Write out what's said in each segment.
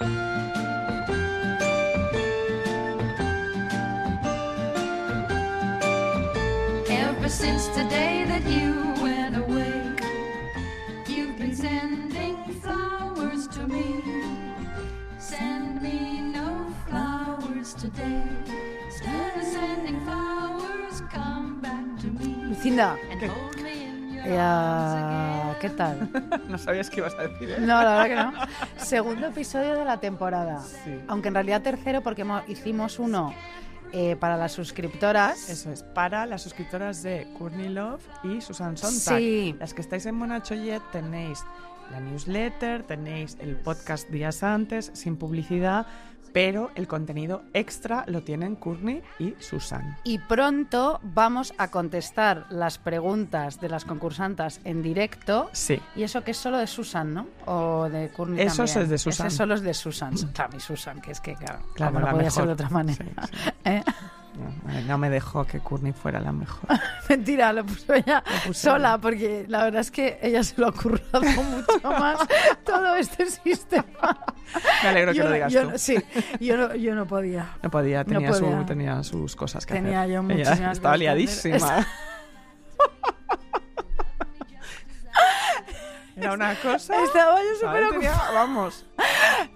Ever since the day that you went away, you've been sending flowers to me. Send me no flowers today. Instead of sending flowers, come back to me. Lucinda, Eh, ¿qué tal? No sabías qué ibas a decir, ¿eh? No, la verdad que no. Segundo episodio de la temporada. Sí. Aunque en realidad tercero porque hicimos uno eh, para las suscriptoras. Eso es, para las suscriptoras de Courtney Love y Susan Sontag. Sí. Las que estáis en Monachoyet tenéis la newsletter, tenéis el podcast días antes, sin publicidad, pero el contenido extra lo tienen Courtney y Susan. Y pronto vamos a contestar las preguntas de las concursantas en directo. Sí. Y eso que es solo de Susan, ¿no? O de Courtney Eso también. es de Susan. Ese solo es de Susan. Claro, mi Susan, que es que, claro, Claro, no la podía mejor. ser de otra manera. Sí, sí. ¿Eh? No, no me dejó que Courtney fuera la mejor. Mentira, lo puso ella puso sola, porque la verdad es que ella se lo ha currado mucho más todo este sistema. Me alegro que lo digas yo tú. no- sí, yo no, yo no podía. No podía, tenía, podía. Su, tenía sus cosas que Tenía hacer. yo Ella Estaba liadísima. Era una cosa. Estaba yo súper ocupada. Vamos,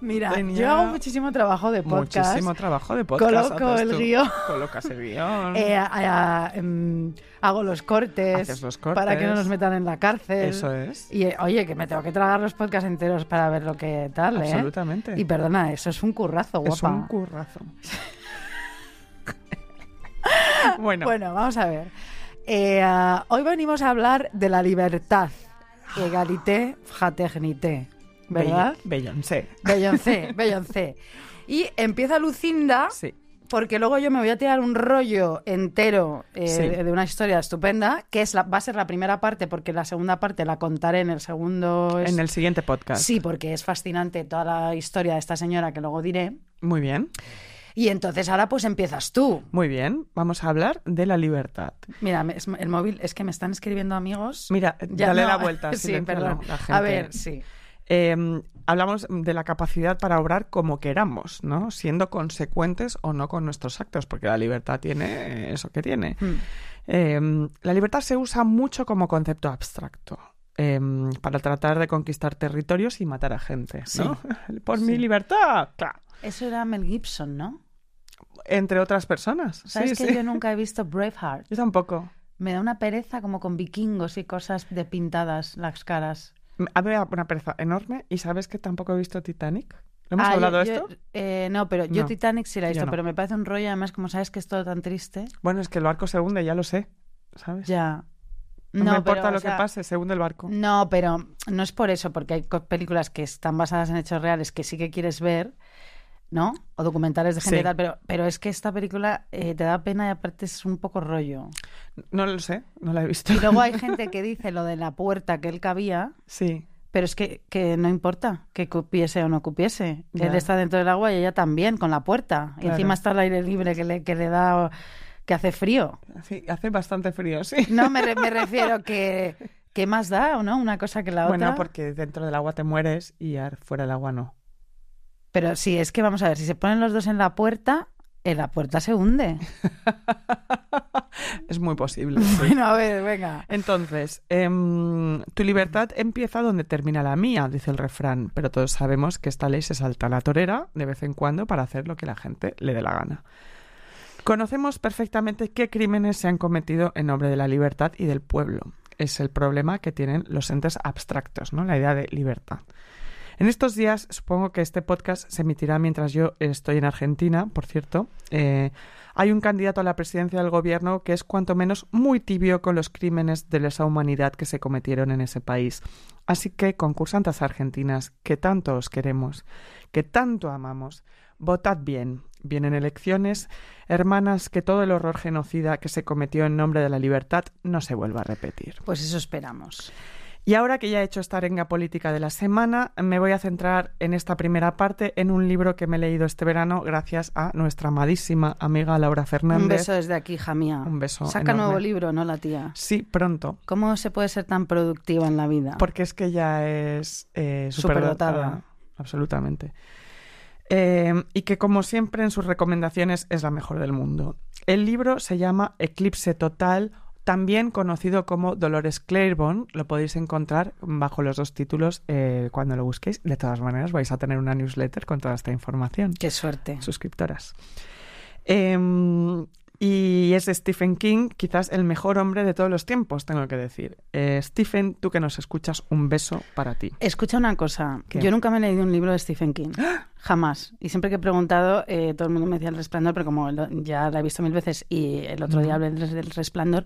Mira, tenía yo hago muchísimo trabajo de podcast. muchísimo trabajo de podcast. Coloco el guion. Colocas el guion. Eh, a- a- em, hago los cortes, Haces los cortes. para que no nos metan en la cárcel. Eso es. Y eh, oye, que me tengo que tragar los podcasts enteros para ver lo que tal, ¿eh? Absolutamente. Y perdona, eso es un currazo, guapa. es un currazo. bueno, Bueno, vamos a ver. Eh, ah, hoy venimos a hablar de la libertad. Egalité, fraternité. ¿Verdad? Beyoncé. Beyoncé, Beyoncé. Y empieza Lucinda, Sí. porque luego yo me voy a tirar un rollo entero eh, Sí. de una historia estupenda, que es la, va a ser la primera parte, porque la segunda parte la contaré en el segundo... es- En el siguiente podcast. Sí, porque es fascinante toda la historia de esta señora que luego diré. Muy bien. Y entonces ahora pues empiezas tú. Muy bien. Vamos a hablar de la libertad. Mira, es- el móvil es que me están escribiendo amigos. Mira, Ya dale no, la vuelta. sí, perdón. la A gente. ver, sí. Eh, hablamos de la capacidad para obrar como queramos, ¿no? Siendo consecuentes o no con nuestros actos, porque la libertad tiene eso que tiene. Mm. Eh, la libertad se usa mucho como concepto abstracto. eh, para tratar de conquistar territorios y matar a gente, ¿no? Por mi Sí. libertad, claro. Eso era Mel Gibson, ¿no? Entre otras personas. ¿Sabes sí, que sí. yo nunca he visto Braveheart? Yo tampoco. Me da una pereza como con vikingos y cosas de pintadas las caras. A mí me da una pereza enorme. ¿Y sabes que tampoco he visto Titanic? ¿Lo hemos Ah, hablado yo- de yo- esto? eh, no, pero yo No, Titanic sí la he visto, no. pero me parece un rollo, además, como sabes que es todo tan triste. Bueno, es que el barco se hunde, ya lo sé. ¿Sabes? Ya. No, me importa pero, lo sea, que pase, se hunde el barco. No, pero no es por eso, porque hay películas que están basadas en hechos reales que sí que quieres ver, ¿no? O documentales de gente Sí. y tal, pero, pero es que esta película eh, te da pena y aparte es un poco rollo. No lo sé, no la he visto. Y luego hay gente que dice lo de la puerta que él cabía, Sí, pero es que, que no importa que cupiese o no cupiese. Él está dentro del agua y ella también, con la puerta. Y Claro. encima está el aire libre que le, que le da, que hace frío. sí, hace bastante frío, sí. No, me, re- me refiero que... ¿Qué más da o no? Una cosa que la otra. Bueno, porque dentro del agua te mueres y fuera del agua no. Pero sí, es que vamos a ver, si se ponen los dos en la puerta, en la puerta se hunde. es muy posible. sí. Bueno, a ver, venga. Entonces, em, tu libertad empieza donde termina la mía, dice el refrán, pero todos sabemos que esta ley se salta a la torera de vez en cuando para hacer lo que la gente le dé la gana. Conocemos perfectamente qué crímenes se han cometido en nombre de la libertad y del pueblo. Es el problema que tienen los entes abstractos, ¿no? La idea de libertad. En estos días, supongo que este podcast se emitirá mientras yo estoy en Argentina, por cierto. eh, hay un candidato a la presidencia del gobierno que es cuanto menos muy tibio con los crímenes de lesa humanidad que se cometieron en ese país. Así que, concursantes argentinas, que tanto os queremos, que tanto amamos, votad bien. Vienen elecciones, hermanas, que todo el horror genocida que se cometió en nombre de la libertad no se vuelva a repetir. Pues eso esperamos. Y ahora que ya he hecho esta arenga política de la semana, me voy a centrar en esta primera parte en un libro que me he leído este verano gracias a nuestra amadísima amiga Laura Fernández. Un beso desde aquí, hija mía. Un beso Saca enorme. nuevo libro, ¿no, la tía? Sí, pronto. ¿Cómo se puede ser tan productiva en la vida? Porque es que ya es eh, Superdotada. superdotada. Absolutamente. Eh, y que como siempre en sus recomendaciones es la mejor del mundo. El libro se llama Eclipse Total, también conocido como Dolores Claiborne. Lo podéis encontrar bajo los dos títulos eh, cuando lo busquéis. De todas maneras, vais a tener una newsletter con toda esta información. Qué suerte. Suscriptoras. Em, y es Stephen King, quizás el mejor hombre de todos los tiempos, tengo que decir. Eh, Stephen, tú que nos escuchas, un beso para ti. Escucha una cosa. ¿Qué? Yo nunca me he leído un libro de Stephen King. Jamás. Y siempre que he preguntado, eh, todo el mundo me decía El Resplandor, pero como lo- ya la he visto mil veces y el otro día hablé del Resplandor,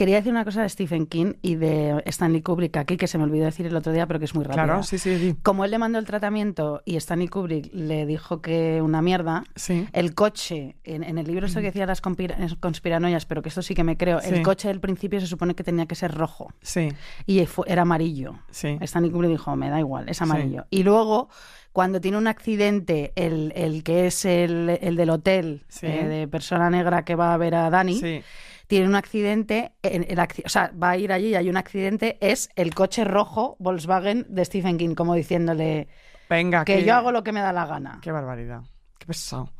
quería decir una cosa de Stephen King y de Stanley Kubrick aquí, que se me olvidó decir el otro día, pero que es muy rápida. Claro, sí, sí, sí. Como él le mandó el tratamiento y Stanley Kubrick le dijo que una mierda, Sí. el coche, en, en el libro esto que decía las conspira- conspiranoias, pero que esto sí que me creo, Sí. el coche del principio se supone que tenía que ser rojo Sí, y fue- era amarillo. sí. Stanley Kubrick dijo, me da igual, es amarillo. Y luego, cuando tiene un accidente, el, el que es el, el del hotel, Sí. eh, de persona negra que va a ver a Dani, Sí, tiene un accidente, en- el o sea, va a ir allí y hay un accidente, es el coche rojo Volkswagen de Stephen King, como diciéndole venga, que yo hago lo que me da la gana. Qué barbaridad. Qué pesado.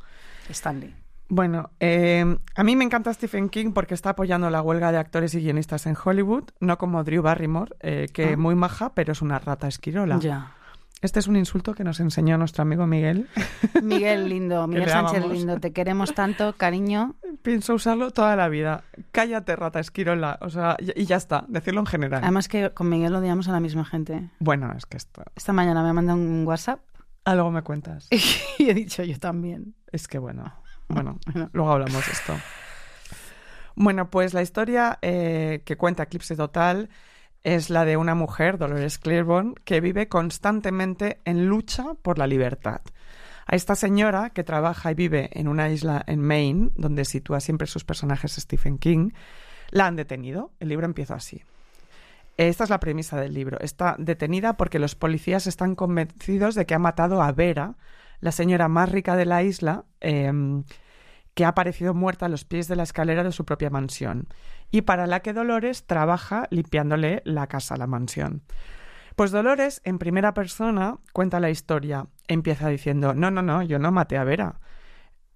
Stanley. Bueno, eh, a mí me encanta Stephen King porque está apoyando la huelga de actores y guionistas en Hollywood, no como Drew Barrymore, eh, que Ah. muy maja, pero es una rata esquirola. Ya. Este es un insulto que nos enseñó nuestro amigo Miguel. Miguel lindo, Miguel Sánchez lindo, te queremos tanto, cariño. Pienso usarlo toda la vida. Cállate, rata esquirola. O sea, y ya está, decirlo en general. Además que con Miguel odiamos a la misma gente. Bueno, es que esto... Esta mañana me ha mandado un WhatsApp Algo me cuentas. y he dicho yo también. Es que bueno, bueno, Bueno. luego hablamos de esto. Bueno, pues la historia eh, que cuenta Eclipse Total es la de una mujer, Dolores Claiborne, que vive constantemente en lucha por la libertad. A esta señora, que trabaja y vive en una isla en Maine, donde sitúa siempre sus personajes Stephen King, la han detenido. El libro empieza así. Esta es la premisa del libro. Está detenida porque los policías están convencidos de que ha matado a Vera, la señora más rica de la isla, em, que ha aparecido muerta a los pies de la escalera de su propia mansión, y para la que Dolores trabaja limpiándole la casa, la mansión. Pues Dolores, en primera persona, cuenta la historia. Empieza diciendo, no, no, no, yo no maté a Vera.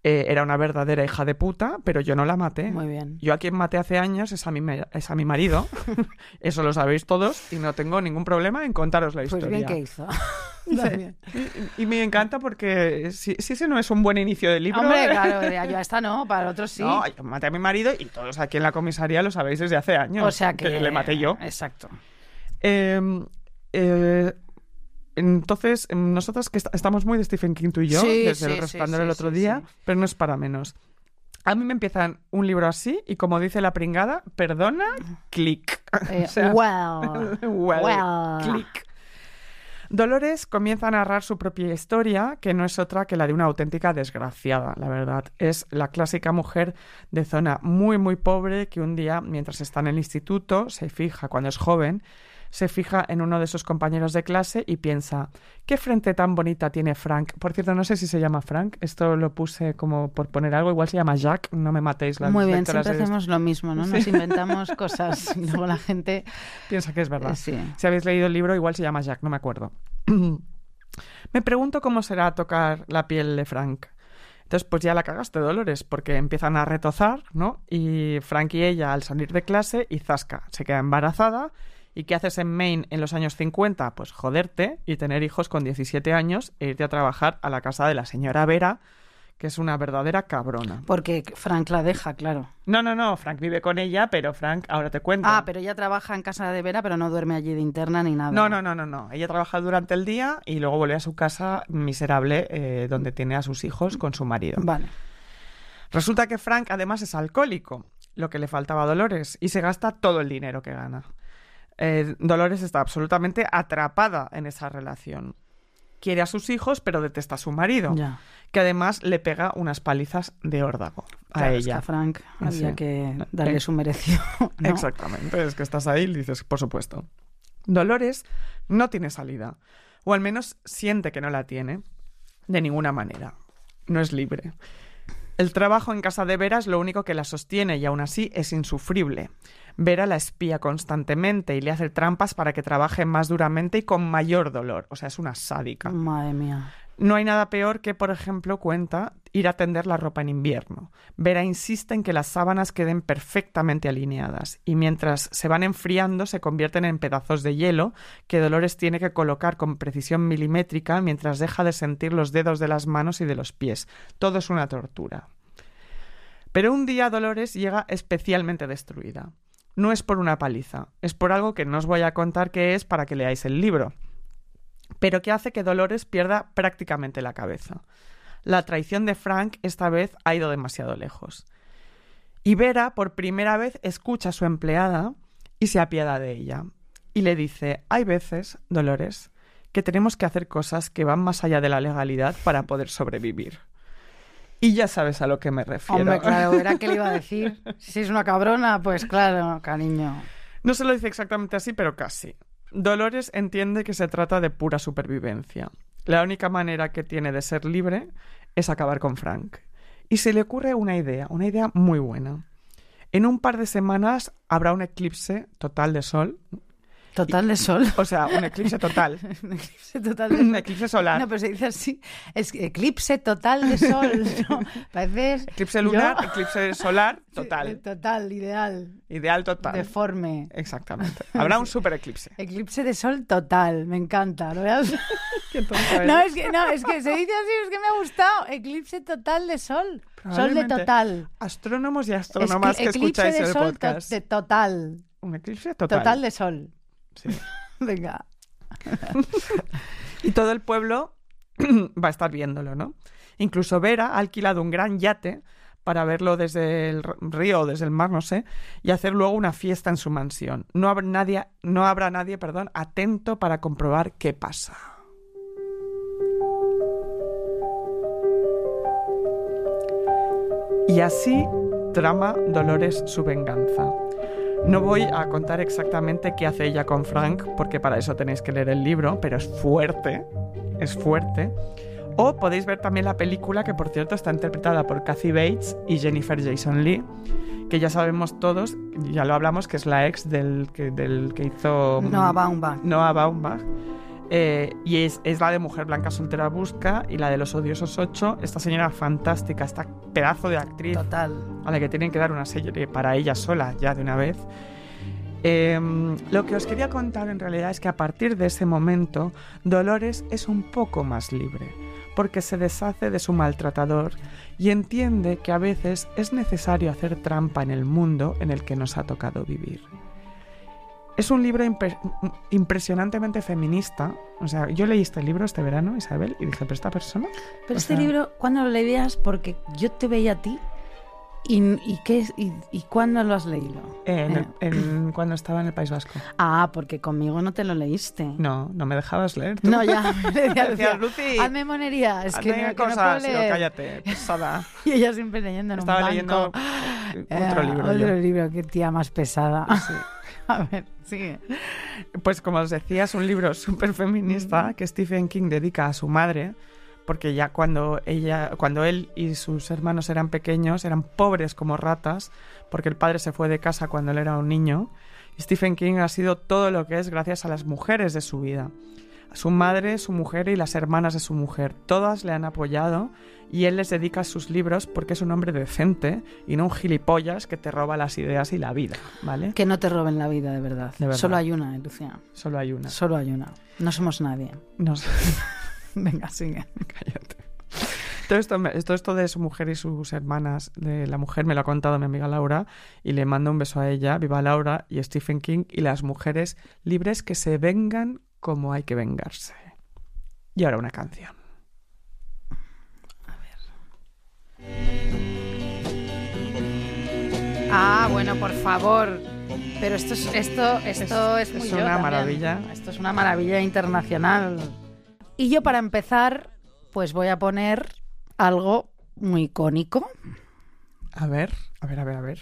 Eh, era una verdadera hija de puta, pero yo no la maté. Muy bien. Yo a quien maté hace años es a mi, es a mi marido. Eso lo sabéis todos y no tengo ningún problema en contaros la Pues historia. bien que hizo. Y, y me encanta porque si, si ese no es un buen inicio de libro... Hombre, claro, de- yo esta no, para el otro sí. No, yo maté a mi marido y todos aquí en la comisaría lo sabéis desde hace años. o sea que... le maté yo. Exacto. Eh, eh, entonces, em, nosotros que est- estamos muy de Stephen King tú y yo, Sí, desde sí, el resplandor el otro día, pero no es para menos. A mí me empiezan un libro así y como dice la pringada, perdona, clic. Eh, O sea, well. well, well. clic. Dolores comienza a narrar su propia historia, que no es otra que la de una auténtica desgraciada, la verdad. Es la clásica mujer de zona muy, muy pobre que un día, mientras está en el instituto, se fija, cuando es joven, se fija en uno de sus compañeros de clase y piensa, ¿qué frente tan bonita tiene Frank? Por cierto, no sé si se llama Frank, esto lo puse como por poner algo, igual se llama Jack, no me matéis las Muy bien, siempre hacemos lo mismo, ¿no? Nos inventamos cosas y luego la gente... Piensa que es verdad. eh, sí. Si habéis leído el libro, igual se llama Jack, no me acuerdo. me pregunto cómo será tocar la piel de Frank. Entonces, pues ya la cagaste, Dolores, porque empiezan a retozar, ¿no? Y Frank y ella, al salir de clase, y Zasca se queda embarazada. ¿Y qué haces en Maine en los años 50? Pues joderte y tener hijos con 17 años e irte a trabajar a la casa de la señora Vera, que es una verdadera cabrona. Porque Frank la deja, claro. No, no, no, Frank vive con ella, pero Frank, ahora te cuento. Ah, pero ella trabaja en casa de Vera, pero no duerme allí de interna ni nada. No, no, no, no, no. Ella trabaja durante el día y luego vuelve a su casa miserable eh, donde tiene a sus hijos con su marido. Vale. Resulta que Frank además es alcohólico, lo que le faltaba a Dolores, y se gasta todo el dinero que gana. Eh, Dolores está absolutamente atrapada en esa relación. Quiere a sus hijos, pero detesta a su marido, Ya. que además le pega unas palizas de órdago a Claro, es que ella. a Frank había Sí. que darle Eh, su merecido. ¿no? Exactamente, es que estás ahí y dices, por supuesto. Dolores no tiene salida, o al menos siente que no la tiene, de ninguna manera. No es libre. El trabajo en casa de Vera es lo único que la sostiene y aún así es insufrible. Vera la espía constantemente y le hace trampas para que trabaje más duramente y con mayor dolor. O sea, es una sádica. Madre mía. No hay nada peor que, por ejemplo, cuenta ir a tender la ropa en invierno. Vera insiste en que las sábanas queden perfectamente alineadas y mientras se van enfriando se convierten en pedazos de hielo que Dolores tiene que colocar con precisión milimétrica mientras deja de sentir los dedos de las manos y de los pies. Todo es una tortura. Pero un día Dolores llega especialmente destruida. No es por una paliza, es por algo que no os voy a contar qué es para que leáis el libro pero que hace que Dolores pierda prácticamente la cabeza. La traición de Frank esta vez ha ido demasiado lejos. Y Vera por primera vez escucha a su empleada y se apiada de ella. Y le dice, hay veces, Dolores, que tenemos que hacer cosas que van más allá de la legalidad para poder sobrevivir. Y ya sabes a lo que me refiero. Hombre, claro, era que le iba a decir. Si es una cabrona, pues claro, cariño. No se lo dice exactamente así, pero casi. Dolores entiende que se trata de pura supervivencia. La única manera que tiene de ser libre es acabar con Frank. Y se le ocurre una idea, una idea muy buena. En un par de semanas habrá un eclipse total de sol. Total de sol. O sea, un eclipse total. un eclipse total de un eclipse solar. No, pero se dice así. Es eclipse total de sol. ¿no? Parece. Eclipse lunar, eclipse solar total. Total, ideal. Ideal total. Deforme. Exactamente. Habrá un super eclipse. Eclipse de sol total. Me encanta. ¿no? veas? Qué tonta No, eres. es que, no, es que se dice así, es que me ha gustado. Eclipse total de sol. Sol de total. Astrónomos y astrónomas que eclipse escucháis de el sol to- podcast. de total. Un eclipse total. Total de sol. Venga. Y todo el pueblo va a estar viéndolo, ¿no? Incluso Vera ha alquilado un gran yate para verlo desde el río o desde el mar, no sé, y hacer luego una fiesta en su mansión. No habrá nadie, no habrá nadie, perdón, atento para comprobar qué pasa. Y así trama Dolores su venganza. No voy a contar exactamente qué hace ella con Frank, porque para eso tenéis que leer el libro, pero es fuerte, es fuerte. O podéis ver también la película, que por cierto está interpretada por Kathy Bates y Jennifer Jason Lee, que ya sabemos todos, ya lo hablamos, que es la ex del que, del que hizo Noah Baumbach. Noah Baumbach. Eh, y es, es la de Mujer Blanca Soltera Busca y la de Los Odiosos 8. Esta señora fantástica, esta pedazo de actriz Total. a la que tienen que dar una serie para ella sola ya de una vez. Eh, lo que os quería contar en realidad es que a partir de ese momento Dolores es un poco más libre, porque se deshace de su maltratador y entiende que a veces es necesario hacer trampa en el mundo en el que nos ha tocado vivir. Es un libro impre- impresionantemente feminista. O sea, yo leí este libro este verano, Isabel, y dije, pero esta persona... Pero este sea- libro, ¿cuándo lo leías? Porque yo te veía a ti. ¿Y, y, qué, y, y cuándo lo has leído? En el- Eh, en- cuando estaba en el País Vasco. Ah, porque conmigo no te lo leíste. No, no me dejabas leer. tú. No, ya. Decía a Decías, Lucía, "Lucy, hazme monería. Es que, no, que no cosas, puedo digo, leer. cállate, pesada. Y ella siempre leyendo en Estaba un banco. leyendo Eh, otro libro. yo. Otro libro, qué tía más pesada. a ver, sigue. Pues como os decía, es un libro súper feminista que Stephen King dedica a su madre, porque ya cuando ella, cuando él y sus hermanos eran pequeños, eran pobres como ratas, porque el padre se fue de casa cuando él era un niño. Stephen King ha sido todo lo que es gracias a las mujeres de su vida. Su madre, su mujer y las hermanas de su mujer. Todas le han apoyado y él les dedica sus libros porque es un hombre decente y no un gilipollas que te roba las ideas y la vida, ¿vale? Que no te roben la vida, de verdad. De verdad. Solo hay una, eh, Lucía. Solo hay una. Solo hay una. No somos nadie. No. Venga, sigue. Cállate. Todo esto, todo esto de su mujer y sus hermanas, de la mujer me lo ha contado mi amiga Laura y le mando un beso a ella, viva Laura y Stephen King y las mujeres libres que se vengan como hay que vengarse. Y ahora una canción. Ah, bueno, por favor. Pero esto es, esto, esto es, Es- muy es una maravilla. Esto es una maravilla internacional. Y yo para empezar, pues voy a poner algo muy icónico. A ver, a ver, a ver, a ver.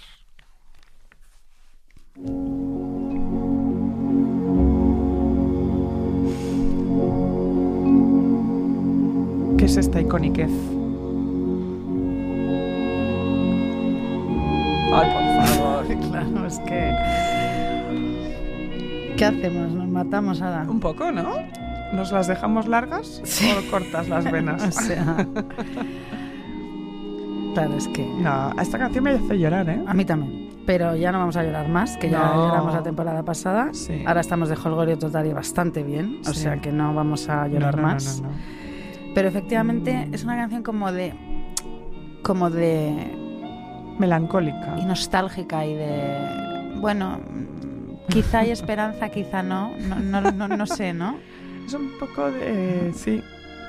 Iconiquez? Ay, por favor. Claro, es que... ¿Qué hacemos? ¿Nos matamos ahora? Un poco, ¿no? ¿Nos las dejamos largas o cortas las venas? O sea. Claro, es que. No, esta canción me hace llorar, ¿eh? A mí también. Pero ya no vamos a llorar más, que ya No. lloramos la temporada pasada. Sí. Ahora estamos de Holgorio total y bastante bien. O Sí. sea que no vamos a llorar No, no, no, más. Pero efectivamente es una canción como de. como de. Melancólica. y nostálgica y de. Bueno, quizá hay esperanza, quizá no. No, no, no, no sé, ¿no? Es un poco de... Sí,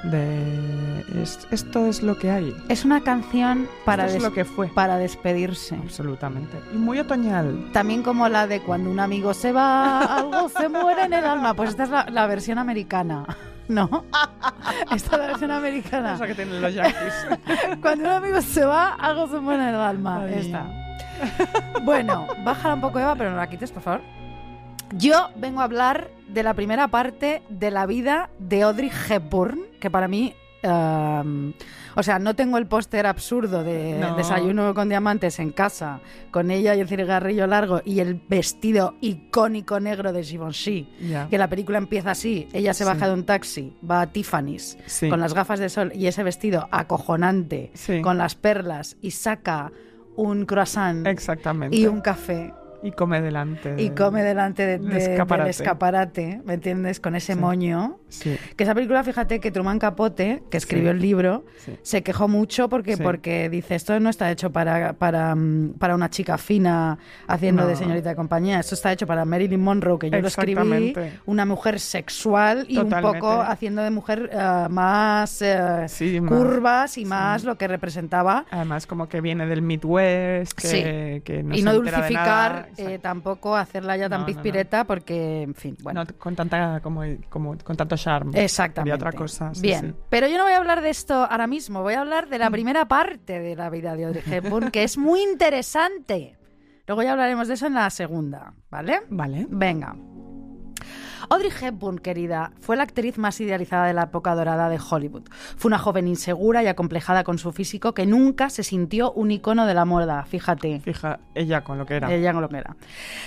de... es- esto es lo que hay. Es una canción para, es des- lo que fue. para despedirse. Absolutamente. Y muy otoñal. También como la de cuando un amigo se va, algo se muere en el alma. Pues esta es la, la versión americana. ¿No? Esta es la versión americana. Esa que tienen los yankees. Cuando un amigo se va, algo se muere en el alma. Ay. Esta. Bueno, bájala un poco, Eva, pero no la quites, por favor. Yo vengo a hablar de la primera parte de la vida de Audrey Hepburn, que para mí. um, o sea, no tengo el póster absurdo de No. Desayuno con Diamantes en casa, con ella y el cigarrillo largo y el vestido icónico negro de Givenchy. Que la película empieza así: ella se Sí. baja de un taxi, va a Tiffany's Sí. con las gafas de sol y ese vestido acojonante, Sí. con las perlas, y saca un croissant Exactamente. y un café Y come delante. y come delante de- escaparate. del escaparate, ¿me entiendes? Con ese Sí. moño. Sí, Que esa película, fíjate que Truman Capote, que escribió Sí. el libro, se quejó mucho porque, porque dice, esto no está hecho para, para, mm, para una chica fina haciendo No. de señorita de compañía, esto está hecho para Marilyn Monroe, que yo lo escribí, una mujer sexual y Totalmente. un poco haciendo de mujer eh, más eh, más- curvas y más lo que representaba. Además, como que viene del Midwest, que, que no y no dulcificar. Eh, tampoco hacerla ya tan No, no, no. pizpireta porque, en fin, bueno. No con tanta como, como con tanto charme. Exactamente. Otra cosa. sí, Bien, sí. Mm. pero yo no voy a hablar de esto ahora mismo, voy a hablar de la primera parte de la vida de Audrey Hepburn, que es muy interesante. Luego ya hablaremos de eso en la segunda, ¿vale? Vale. Venga. Audrey Hepburn, querida, fue la actriz más idealizada de la época dorada de Hollywood. Fue una joven insegura y acomplejada con su físico que nunca se sintió un icono de la moda, fíjate. Fija, ella con lo que era. Ella con lo que era.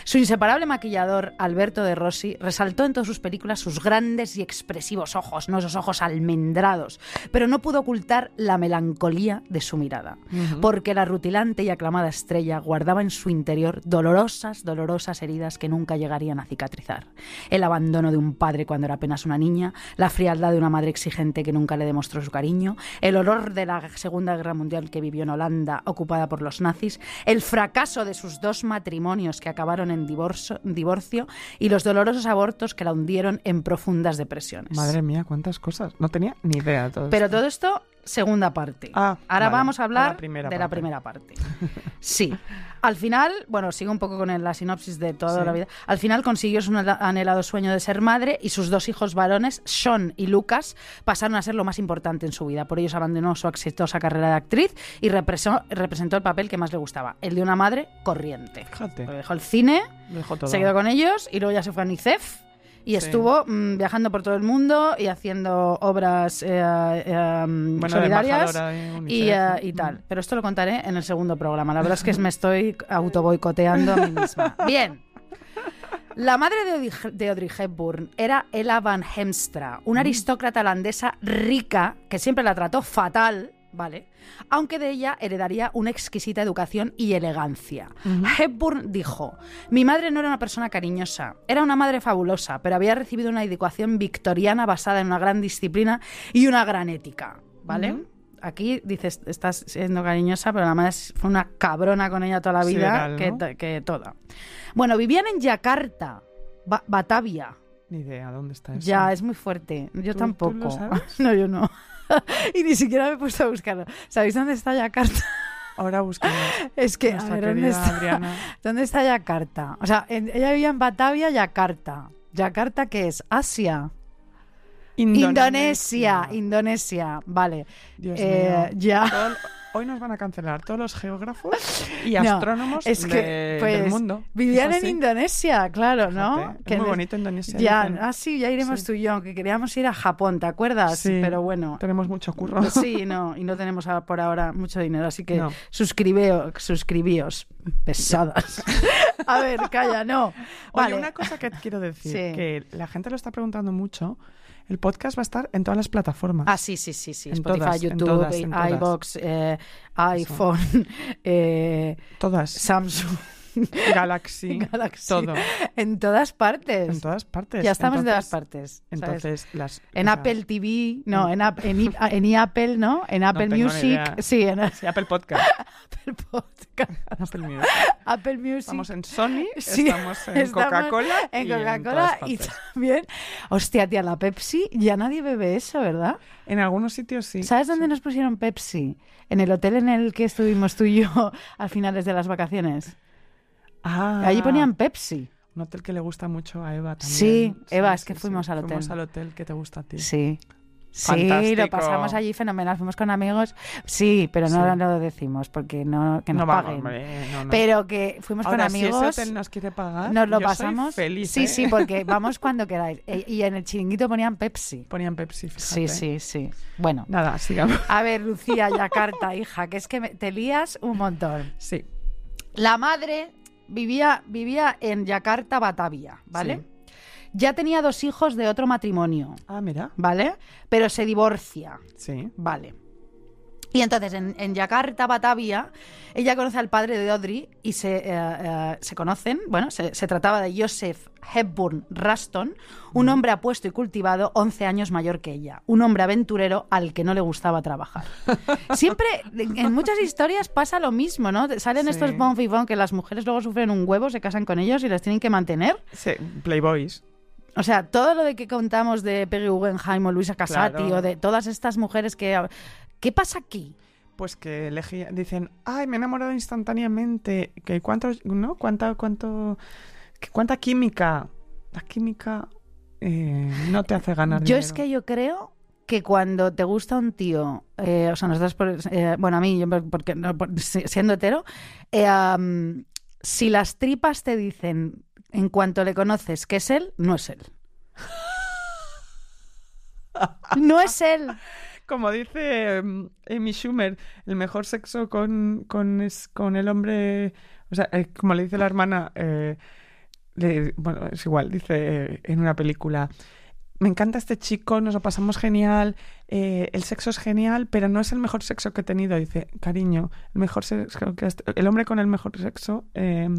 Su inseparable maquillador, Alberto de Rossi, resaltó en todas sus películas sus grandes y expresivos ojos, no esos ojos almendrados, pero no pudo ocultar la melancolía de su mirada, porque la rutilante y aclamada estrella guardaba en su interior dolorosas, dolorosas heridas que nunca llegarían a cicatrizar. El abandono de un padre cuando era apenas una niña, la frialdad de una madre exigente que nunca le demostró su cariño, el horror de la Segunda Guerra Mundial que vivió en Holanda ocupada por los nazis, el fracaso de sus dos matrimonios que acabaron en divorcio, divorcio y los dolorosos abortos que la hundieron en profundas depresiones. Madre mía, cuántas cosas. No tenía ni idea de todo Pero esto. todo esto, segunda parte. Ah, Ahora vale. vamos a A hablar la de la primera parte. Sí. Al final, bueno, sigo un poco con la sinopsis de toda Sí. la vida. Al final consiguió su anhela- anhelado sueño de ser madre y sus dos hijos varones, Sean y Lucas, pasaron a ser lo más importante en su vida. Por ellos abandonó su exitosa carrera de actriz y represó- representó el papel que más le gustaba, el de una madre corriente. Fíjate. Dejó el cine, Dejó todo. se quedó con ellos y luego ya se fue a Nicef. Y estuvo mm, viajando por todo el mundo y haciendo obras eh, eh, mm, Bueno, solidarias y, eh, y tal. Pero esto lo contaré en el segundo programa. La verdad es que me estoy autoboicoteando a mí misma. Bien. La madre de Audrey, de Audrey Hepburn era Ella Van Hemstra, una aristócrata holandesa rica que siempre la trató fatal, ¿vale? Aunque de ella heredaría una exquisita educación y elegancia. Hepburn dijo, mi madre no era una persona cariñosa, era una madre fabulosa, pero había recibido una educación victoriana basada en una gran disciplina y una gran ética, ¿vale? Aquí dices, estás siendo cariñosa, pero la madre fue una cabrona con ella toda la vida, que, que toda. Bueno, vivían en Yakarta, Ba- Batavia. Ni idea, ¿dónde está eso? Ya, es muy fuerte. Yo ¿Tú- tú tampoco. lo sabes? no, yo no. y ni siquiera me he puesto a buscarlo. ¿Sabéis dónde está Yakarta? Ahora buscamos. es que, a ver, ¿dónde está? ¿Dónde está Yakarta? O sea, en- ella vivía en Batavia, Yakarta. ¿Yakarta qué es? Asia. Indonesia. Indonesia. Vale. Dios Eh, mío. ya. Hoy nos van a cancelar todos los geógrafos y No, astrónomos es que, de- pues, del mundo. Vivían en. Indonesia, claro, ¿no? Fíjate, Que es muy bonito Indonesia. Ya, dicen. ah, sí, ya iremos Sí. tú y yo, que queríamos ir a Japón, ¿te acuerdas? Sí, Pero bueno. Tenemos mucho curro. Sí, no, y no tenemos por ahora mucho dinero, así que No. suscribeo, suscribíos, pesadas. a ver, calla, no. Oye, Vale. una cosa que quiero decir, Sí. que la gente lo está preguntando mucho. El podcast va a estar en todas las plataformas. Ah, sí, sí, sí, sí. En Spotify, todas, en YouTube, todas, en todas. iBox, eh, iPhone, eh, Todas. Samsung, Galaxy. Galaxy. Todo. En todas partes. En todas partes. ya estamos en todas partes. ¿sabes? Entonces, las. En Apple TV, no, en, Ap- en, i- en iApple, ¿no? En Apple Music, sí, en Apple Podcast. Apple Podcast, Apple Music. Apple Music. Estamos en Sony, Sí, estamos en Coca-Cola. En y en Coca-Cola y partes. también. Hostia, tía, la Pepsi, ya nadie bebe eso, ¿verdad? En algunos sitios sí. ¿Sabes dónde nos pusieron Pepsi? En el hotel en el que estuvimos tú y yo a finales de las vacaciones. Ah, Allí ponían Pepsi. Un hotel que le gusta mucho a Eva también. Sí, Eva, es que fuimos al Fuimos hotel. al hotel que te gusta a ti. Sí. Sí, Fantástico. lo pasamos allí fenomenal. Fuimos con amigos. Sí, pero no Sí. lo decimos porque no que nos no vamos, paguen. hombre, no, no. Pero que fuimos Ahora, con si amigos. ese hotel nos quiere pagar, nos lo yo soy pasamos. feliz, sí, ¿eh? sí, porque vamos cuando queráis. E- Y en el chiringuito ponían Pepsi. Ponían Pepsi, fíjate. Sí, sí, sí. Bueno. Nada, sigamos. A ver, Lucía, Yakarta, hija, que es que me- te lías un montón. Sí. La madre vivía, vivía en Yakarta, Batavia, ¿vale? Sí. Ya tenía dos hijos de otro matrimonio, Ah, mira. ¿vale? Pero se divorcia, Sí. ¿vale? Y entonces en, en Yakarta, Batavia, ella conoce al padre de Audrey y se, eh, eh, se conocen. Bueno, se, se trataba de Joseph Hepburn Raston, un hombre apuesto y cultivado, 11 años mayor que ella. Un hombre aventurero al que no le gustaba trabajar. Siempre, en muchas historias pasa lo mismo, ¿no? Salen Sí. estos bon vivant que las mujeres luego sufren un huevo, se casan con ellos y les tienen que mantener. Sí, Playboys. O sea, todo lo de que contamos de Peggy Guggenheim o Luisa Casati Claro. o de todas estas mujeres que... ¿Qué pasa aquí? Pues que elegí- dicen, ay, me he enamorado instantáneamente. Que cuánto, ¿no? ¿Cuánta, cuánto, cuánta química? La química eh, no te hace ganar Yo dinero. es que yo creo que cuando te gusta un tío, eh, o sea, nosotros, por- eh, bueno, a mí, yo por- porque no, por- si- siendo hetero, si las tripas te dicen en cuanto le conoces que es él, no es él. No es él. Como dice mm, Amy Schumer, el mejor sexo con, con, es- con el hombre, o sea, eh, como le dice la hermana, eh, le- bueno, es igual, dice eh, en una película, me encanta este chico, nos lo pasamos genial, eh, el sexo es genial, pero no es el mejor sexo que he tenido. Dice, cariño, el mejor sexo que has- el hombre con el mejor sexo eh,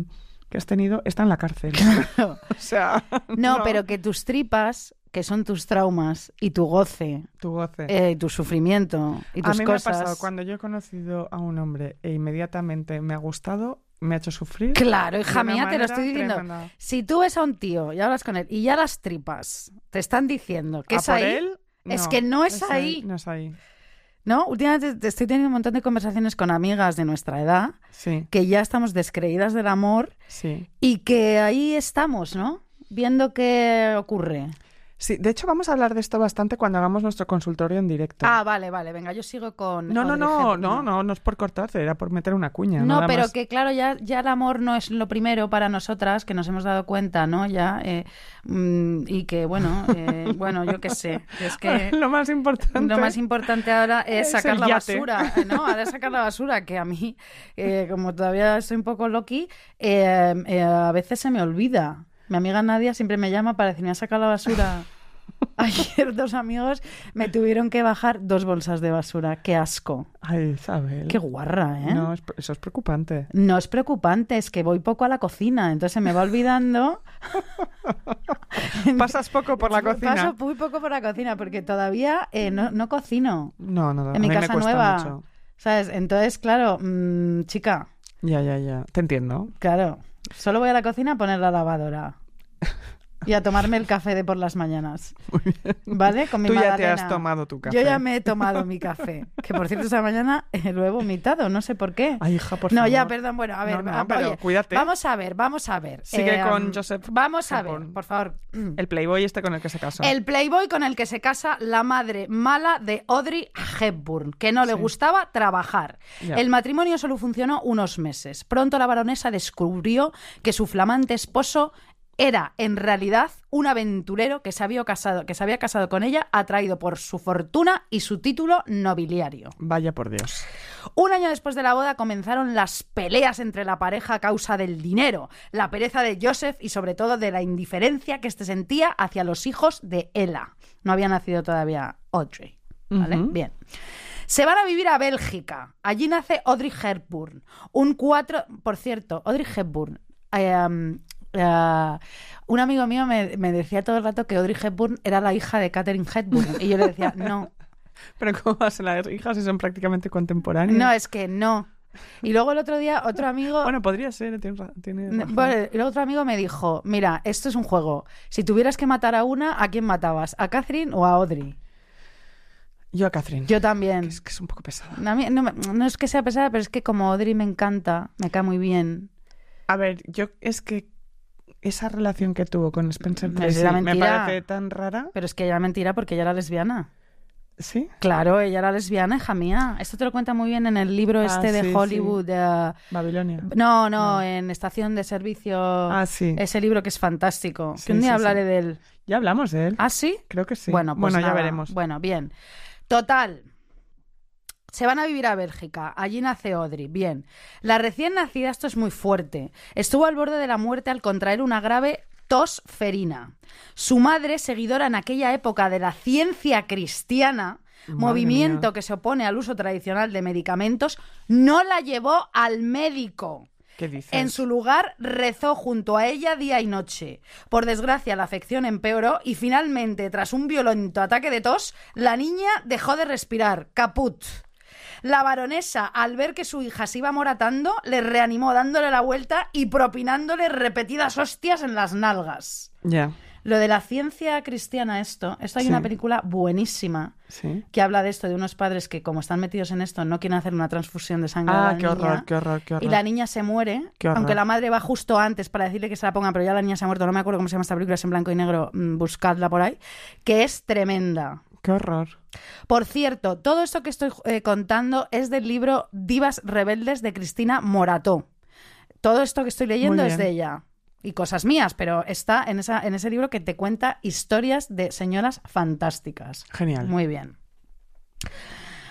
que has tenido está en la cárcel. o sea, No, pero que tus tripas, que son tus traumas y tu goce tu goce. eh, y tu sufrimiento y A tus mí cosas. me ha pasado cuando yo he conocido a un hombre e inmediatamente me ha gustado, me ha hecho sufrir. Claro, hija mía, te lo estoy diciendo. tremenda. Si tú ves a un tío y hablas con él y ya las tripas te están diciendo que ¿A es por ahí, él? es que no es ahí. No es ahí. ¿no? Últimamente te estoy teniendo un montón de conversaciones con amigas de nuestra edad Sí, que ya estamos descreídas del amor sí. y que ahí estamos, ¿no? Viendo qué ocurre. Sí, de hecho vamos a hablar de esto bastante cuando hagamos nuestro consultorio en directo. Ah, vale, vale, venga, yo sigo con... no, no, no, no, no, no es por cortarte, era por meter una cuña. No, pero que claro, ya, ya el amor no es lo primero para nosotras, que nos hemos dado cuenta, ¿no? Ya, eh, mm, y que, bueno, eh, bueno, yo qué sé, es que Lo más importante. lo más importante ahora es sacar la basura, ¿no? Ahora es sacar la basura, que a mí, eh, como todavía estoy un poco loqui, a veces se me olvida. Mi amiga Nadia siempre me llama para decirme a sacar la basura. Ayer dos amigos me tuvieron que bajar dos bolsas de basura. Qué asco. Ay, Isabel. Qué guarra, ¿eh? No, es- eso es preocupante. No es preocupante, es que voy poco a la cocina, entonces se me va olvidando. Pasas poco por la cocina. Paso muy poco por la cocina porque todavía eh, no, no cocino, No, no, no. en mi casa nueva. mucho. ¿Sabes? Entonces, claro, mm, chica, Ya, ya, ya. Te entiendo. claro, solo voy a la cocina a poner la lavadora. Y a tomarme el café de por las mañanas. ¿Vale? Con mi Tú ya te has tomado tu café. Yo ya me he tomado mi café. Que por cierto, esta mañana lo he vomitado, no sé por qué. Ay, hija, por no, favor. ya, perdón, bueno, a ver, No, no, ah, pero oye, cuídate. Vamos a ver, vamos a ver. Sigue Eh, con Joseph Vamos a ver, por favor. El playboy este con el que se casó. El playboy con el que se casa la madre mala de Audrey Hepburn, que no le Sí. gustaba trabajar. Ya. El matrimonio solo funcionó unos meses. Pronto la baronesa descubrió que su flamante esposo era en realidad un aventurero que se había casado, que se había casado con ella, atraído por su fortuna y su título nobiliario. Vaya por Dios. Un año después de la boda comenzaron las peleas entre la pareja a causa del dinero, la pereza de Joseph y sobre todo de la indiferencia que éste sentía hacia los hijos de Ella. No había nacido todavía Audrey. ¿Vale? Bien. Se van a vivir a Bélgica. Allí nace Audrey Hepburn. Un 4... Por cierto, Audrey Hepburn... eh, um, eh, un amigo mío me, me decía todo el rato que Audrey Hepburn era la hija de Catherine Hepburn. Y yo le decía, no, Pero ¿cómo vas a las hijas si son prácticamente contemporáneas? no, es que no. Y luego el otro día otro amigo... Bueno, podría ser, N- razón. Bueno, el otro amigo me dijo, mira, esto es un juego. Si tuvieras que matar a una, ¿a quién matabas? ¿A Catherine o a Audrey? Yo a Catherine. Yo también. Que es que es un poco pesada. Mí no, no es que sea pesada, pero es que como Audrey me encanta, me cae muy bien. A ver, yo es que esa relación que tuvo con Spencer Tracy la me mentira. parece tan rara. Pero es que ella era mentira porque ella era lesbiana. ¿Sí? Claro, ella era lesbiana, hija mía. Esto te lo cuenta muy bien en el libro Ah, este de sí, Hollywood. eh, Babilonia. no, no, en Estación de Servicio. Ah, sí. Ese libro que es fantástico. Sí, que un día sí, hablaré sí. de él. Ya hablamos de él. ¿Ah, sí? Creo que sí. Bueno, pues ya nada. veremos. Bueno, bien. Total. Se van a vivir a Bélgica. Allí nace Audrey. Bien. La recién nacida, esto es muy fuerte. Estuvo al borde de la muerte al contraer una grave tos ferina. Su madre, seguidora en aquella época de la ciencia cristiana, Madre movimiento mía. que se opone al uso tradicional de medicamentos, no la llevó al médico. ¿Qué dices? En su lugar rezó junto a ella día y noche. Por desgracia, la afección empeoró y finalmente, tras un violento ataque de tos, la niña dejó de respirar. Caput. La baronesa, al ver que su hija se iba moratando, le reanimó dándole la vuelta y propinándole repetidas hostias en las nalgas. Ya, Lo de la ciencia cristiana, esto, esto hay Sí. una película buenísima sí. que habla de esto, de unos padres que como están metidos en esto no quieren hacer una transfusión de sangre a Ah, la qué niña. horror, qué horror, qué horror. Y la niña se muere, aunque la madre va justo antes para decirle que se la ponga, pero ya la niña se ha muerto. No me acuerdo cómo se llama esta película, es en blanco y negro, mm, buscadla por ahí, que es tremenda. Qué horror. Por cierto, todo esto que estoy eh, contando es del libro Divas Rebeldes de Cristina Morató. Todo esto que estoy leyendo es de ella. Y cosas mías, pero está en, esa, en ese libro que te cuenta historias de señoras fantásticas. Genial. Muy bien.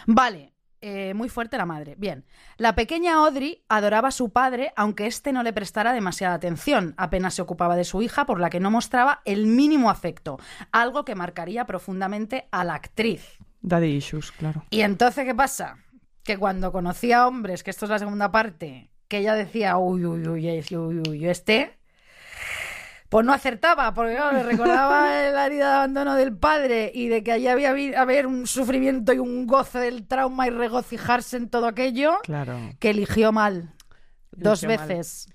Vale, eh, muy fuerte la madre. Bien. La pequeña Audrey adoraba a su padre, aunque éste no le prestara demasiada atención. Apenas se ocupaba de su hija, por la que no mostraba el mínimo afecto. Algo que marcaría profundamente a la actriz. Daddy issues, claro. Y entonces, ¿qué pasa? Que cuando conocía a hombres, que esto es la segunda parte, que ella decía, uy, uy, uy, uy, uy, uy, este, pues no acertaba, porque claro, le recordaba la herida de abandono del padre y de que allí había haber un sufrimiento y un goce del trauma y regocijarse en todo aquello, Claro. que eligió mal. Dos mal. veces.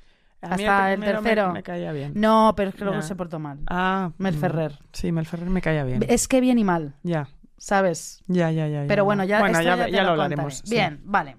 A Hasta el tercero. Me, caía bien. No, pero es que luego se portó mal. Ah, Mel mm, Ferrer. Sí, Mel Ferrer me caía bien. Es que bien y mal, Ya, ¿sabes? ya, ya, ya. Pero bueno, ya, bueno, ya, ya, lo hablaremos. sí. Bien, vale.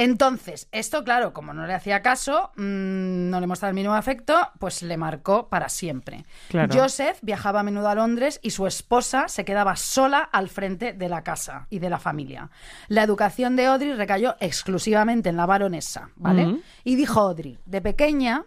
Entonces, esto, claro, como no le hacía caso, mm, no le mostraba el mínimo afecto, pues le marcó para siempre. Claro. Joseph viajaba a menudo a Londres y su esposa se quedaba sola al frente de la casa y de la familia. La educación de Audrey recayó exclusivamente en la baronesa, ¿vale? Y dijo Audrey, de pequeña,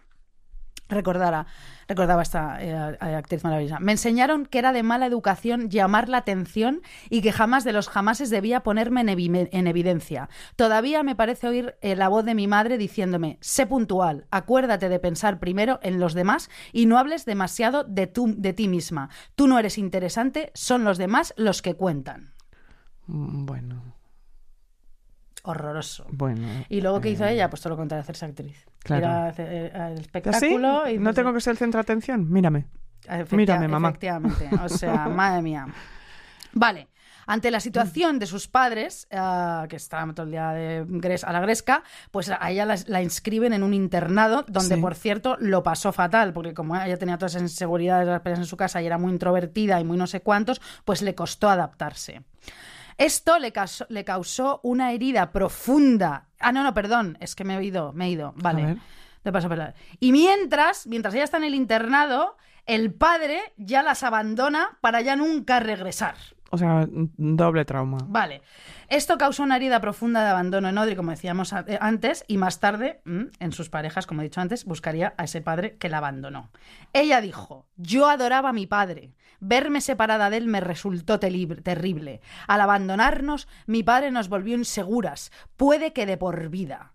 recordara, recordaba esta eh, actriz maravillosa. Me enseñaron que era de mala educación llamar la atención y que jamás de los jamases debía ponerme en, evi- en evidencia. Todavía me parece oír eh, la voz de mi madre diciéndome, sé puntual, acuérdate de pensar primero en los demás y no hables demasiado de, tú, de ti misma. Tú no eres interesante, son los demás los que cuentan. Mm, Bueno, Horroroso. bueno. Y luego, ¿qué hizo eh, ella? Pues todo lo contrario, hacerse actriz. Claro. Ir a hacer, eh, al ¿Ah, sí? espectáculo y ¿No tengo que ser el centro de atención? Mírame. Efecti- Mírame, mamá. Efectivamente. O sea, madre mía. Vale. Ante la situación de sus padres, eh, que estaban todo el día de gres- a la gresca, pues a ella la, la inscriben en un internado, donde, Sí. por cierto, lo pasó fatal, porque como ella tenía todas esas inseguridades en su casa y era muy introvertida y muy no sé cuántos, pues le costó adaptarse. Esto le causó, le causó una herida profunda. Ah, no, no, perdón, es que me he ido, me he ido. Vale. Te paso la- Y mientras, mientras ella está en el internado, el padre ya las abandona para ya nunca regresar. O sea, doble trauma. Vale. Esto causó una herida profunda de abandono en Audrey, como decíamos a- eh, antes, y más tarde, mm, en sus parejas, como he dicho antes, buscaría a ese padre que la abandonó. Ella dijo, yo adoraba a mi padre. Verme separada de él me resultó terrible. Al abandonarnos, mi padre nos volvió inseguras, puede que de por vida.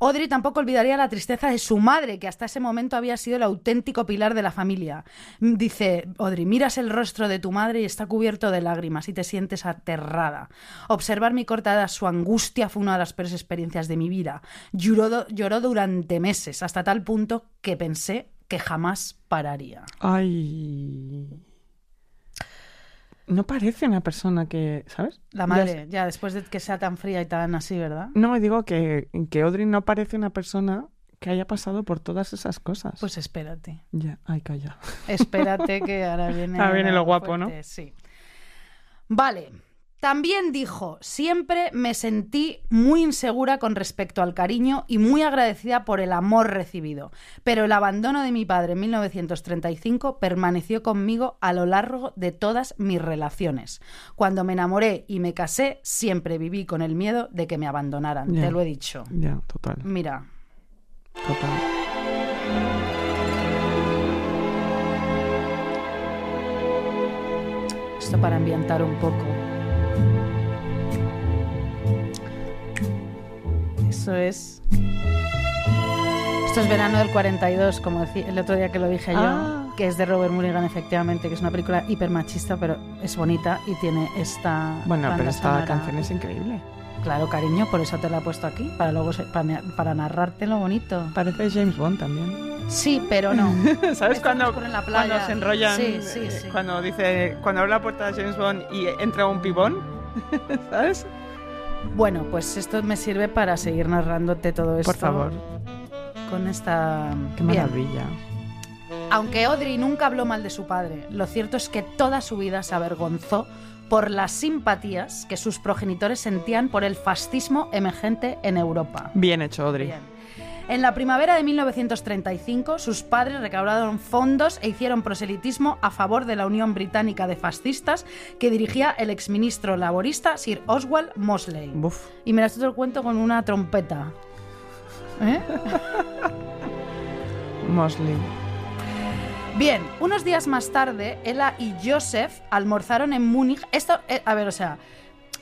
Audrey tampoco olvidaría la tristeza de su madre, que hasta ese momento había sido el auténtico pilar de la familia. Mm, Dice Audrey, miras el rostro de tu madre y está cubierto de lágrimas y te sientes aterrada. Observar mi corta edad, su angustia fue una de las peores experiencias de mi vida. Lloró durante meses, hasta tal punto que pensé que jamás pararía. Ay. No parece una persona que, ¿sabes? La madre, ya después de que sea tan fría y tan así, ¿verdad? No me digo que, que Audrey no parece una persona que haya pasado por todas esas cosas. Pues espérate. ya, ay, calla. Espérate que ahora viene. Ahora viene lo guapo, ¿no? Sí. Vale. También dijo, siempre me sentí muy insegura con respecto al cariño y muy agradecida por el amor recibido, pero el abandono de mi padre en 1935 permaneció conmigo a lo largo de todas mis relaciones. Cuando me enamoré y me casé, siempre viví con el miedo de que me abandonaran, te lo he dicho. Ya, total, Mira, total. Esto para ambientar un poco. Eso es. Esto es verano del 42, como decía el otro día que lo dije yo, Ah. que es de Robert Mulligan, efectivamente, que es una película hiper machista, pero es bonita y tiene esta. Bueno, pero esta sonora. canción es increíble. Claro, cariño, por eso te la he puesto aquí, para luego para, para narrarte lo bonito. Parece James Bond también. Sí, pero no. ¿Sabes cuando, la playa. cuando se enrollan? Sí, sí, eh, sí. Cuando dice, cuando abre la puerta de James Bond y entra un pibón, ¿sabes? Bueno, pues esto me sirve para seguir narrándote todo esto. Por favor, Con esta. qué Bien. maravilla. Aunque Audrey nunca habló mal de su padre, lo cierto es que toda su vida se avergonzó por las simpatías que sus progenitores sentían por el fascismo emergente en Europa. Bien hecho, Audrey. Bien. En la primavera de 1935, sus padres recaudaron fondos e hicieron proselitismo a favor de la Unión Británica de Fascistas que dirigía el exministro laborista Sir Oswald Mosley. Buf. Y me las te lo cuento con una trompeta. ¿Eh? Mosley. Bien, unos días más tarde, Ella y Joseph almorzaron en Múnich. Esto, eh, a ver, o sea,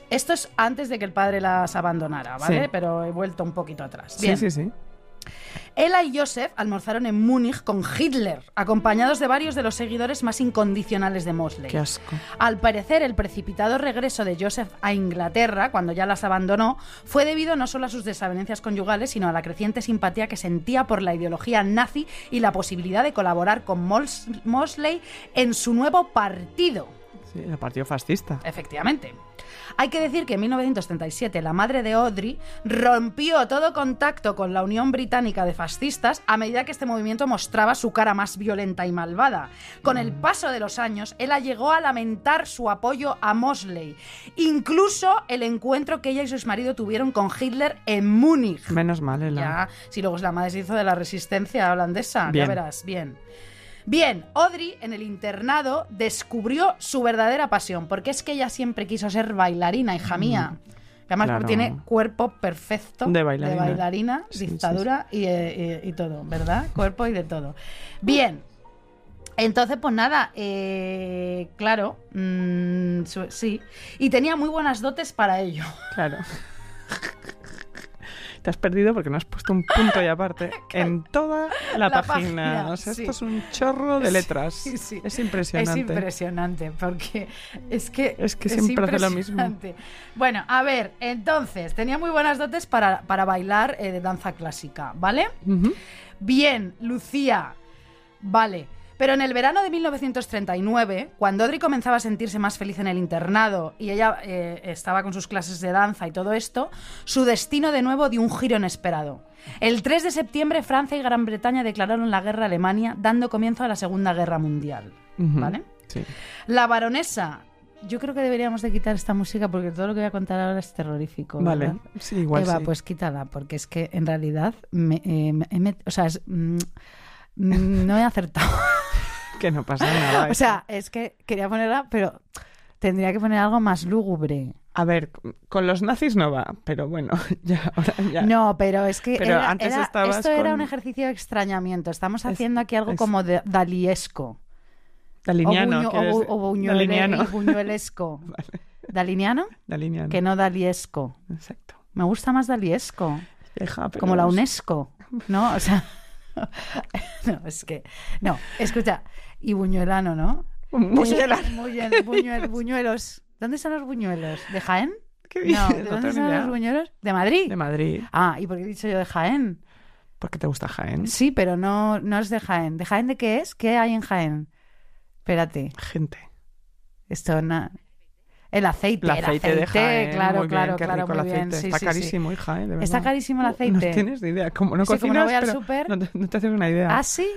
esto es antes de que el padre las abandonara, ¿vale? Sí. Pero he vuelto un poquito atrás. Bien. Sí, sí, sí. Ella y Joseph almorzaron en Múnich con Hitler, acompañados de varios de los seguidores más incondicionales de Mosley. Qué asco. Al parecer, el precipitado regreso de Joseph a Inglaterra, cuando ya las abandonó, fue debido no solo a sus desavenencias conyugales, sino a la creciente simpatía que sentía por la ideología nazi y la posibilidad de colaborar con Mos- Mosley en su nuevo partido. Sí, el partido fascista. Efectivamente. Hay que decir que en 1937 la madre de Audrey rompió todo contacto con la Unión Británica de Fascistas a medida que este movimiento mostraba su cara más violenta y malvada. Con el paso de los años, ella llegó a lamentar su apoyo a Mosley, incluso el encuentro que ella y su marido tuvieron con Hitler en Múnich. Menos mal, Ela. Ya, si luego la madre se hizo de la resistencia holandesa, Bien. ya verás, bien. Bien, Audrey en el internado descubrió su verdadera pasión, porque es que ella siempre quiso ser bailarina, hija mía. Que Además Mm. Claro. tiene cuerpo perfecto De bailarina. bailarina, Sí, sí, dictadura Y, eh, y- y todo, ¿verdad? Cuerpo y de todo. Bien. Entonces, pues nada, eh, claro, mm, sí. Y tenía muy buenas dotes para ello. Claro. Te has perdido porque no has puesto un punto y aparte en toda la, La página. página, O sea, sí. esto es un chorro de letras. Sí, sí. Es impresionante. Es impresionante, porque es que... Es que siempre hace lo mismo. Bueno, a ver, entonces, tenía muy buenas dotes para, para bailar eh, de danza clásica, ¿vale? Bien, Lucía. Vale. Pero en el verano de 1939, cuando Audrey comenzaba a sentirse más feliz en el internado y ella eh, estaba con sus clases de danza y todo esto, su destino de nuevo dio un giro inesperado. El 3 de septiembre, Francia y Gran Bretaña declararon la guerra a Alemania, dando comienzo a la Segunda Guerra Mundial. ¿Vale? Sí. La baronesa. Yo creo que deberíamos de quitar esta música porque todo lo que voy a contar ahora es terrorífico. Vale. Sí, igual Eva, sí. pues quítala, porque es que en realidad me, eh, me- o sea, es, mm, mm, no he acertado. Que no pasa nada. o sea, es que quería ponerla, pero tendría que poner algo más lúgubre. A ver, con los nazis no va, pero bueno, ya, ahora ya. No, pero es que Pero era- antes era- estabas esto era un ejercicio de extrañamiento. Estamos Es- haciendo aquí algo es- como de, daliesco. Daliniano. o, buño- ¿quieres o, de- bu- o buñuele- Daliniano. buñuelesco. ¿Daliniano? Daliniano. Que no daliesco. Exacto. Me gusta más daliesco. Pero como la es- UNESCO, ¿no? O sea, no, es que, no, escucha, y buñuelano, ¿no? Buñuela. Buñuel- buñuel- buñuelos. ¿Dónde están los buñuelos? ¿De Jaén? ¿Qué No? ¿de No dónde están idea. los buñuelos? ¿De Madrid? De Madrid. Ah, ¿y por qué he dicho yo de Jaén? ¿Por qué te gusta Jaén? Sí, pero no, no es de Jaén. ¿De Jaén de qué es? ¿Qué hay en Jaén? Espérate, Gente. esto na- El aceite, El aceite, de Jaén. claro, muy claro, qué claro, rico muy el bien. aceite. Sí, Está sí, sí. carísimo, hija, ¿eh? De Está carísimo el No aceite. tienes ni idea. Como no Sí, como cocinas, no voy al pero no, te, no te haces una idea. ¿Ah, sí?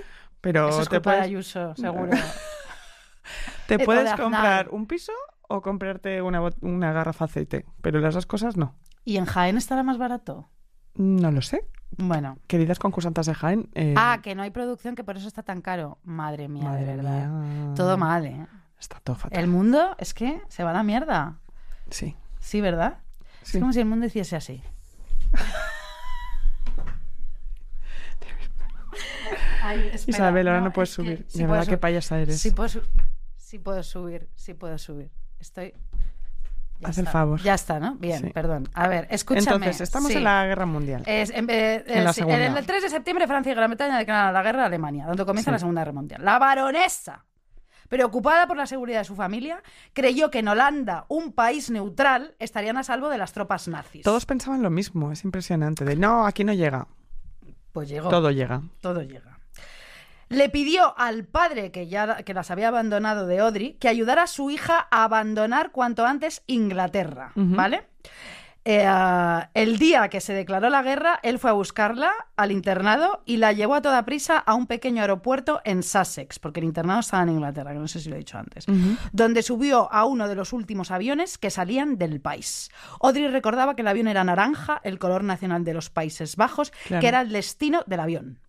Pero Eso es te culpa de puedes, Ayuso, seguro. te de puedes comprar un piso o comprarte una, una garrafa de aceite. Pero las dos cosas no. ¿Y en Jaén estará más barato? No lo sé. Bueno. Queridas concursantes de Jaén. eh, Ah, que no hay producción, que por eso está tan caro. Madre mía, madre de verdad. mía. Todo mal, ¿eh? Está todo fatal. El mundo es que se va a la mierda. Sí. Sí, ¿verdad? sí. Es como si el mundo hiciese así. Ay, espera, Isabel, ahora no, puedes que subir. sí de verdad, qué payasa eres. Sí puedo, sí puedo subir, sí puedo subir. Estoy... Ya Haz el favor. Ya está, ¿no? Bien, Sí. perdón. A ver, escúchame. Entonces, estamos Sí. en la guerra mundial. Es- en, eh, En la sí, en el 3 de septiembre, Francia y Gran Bretaña declaran la guerra a Alemania, donde comienza la Segunda Guerra Mundial. La baronesa, preocupada por la seguridad de su familia, creyó que en Holanda, un país neutral, estarían a salvo de las tropas nazis. Todos pensaban lo mismo, es impresionante. De no, aquí no llega. Pues llegó. Todo llega. Todo llega. Le pidió al padre que ya que las había abandonado de Audrey que ayudara a su hija a abandonar cuanto antes Inglaterra. ¿vale? Eh, el día que se declaró la guerra, él fue a buscarla al internado y la llevó a toda prisa a un pequeño aeropuerto en Sussex, porque el internado estaba en Inglaterra, que no sé si lo he dicho antes, donde subió a uno de los últimos aviones que salían del país. Audrey recordaba que el avión era naranja, el color nacional de los Países Bajos, Claro. que era el destino del avión.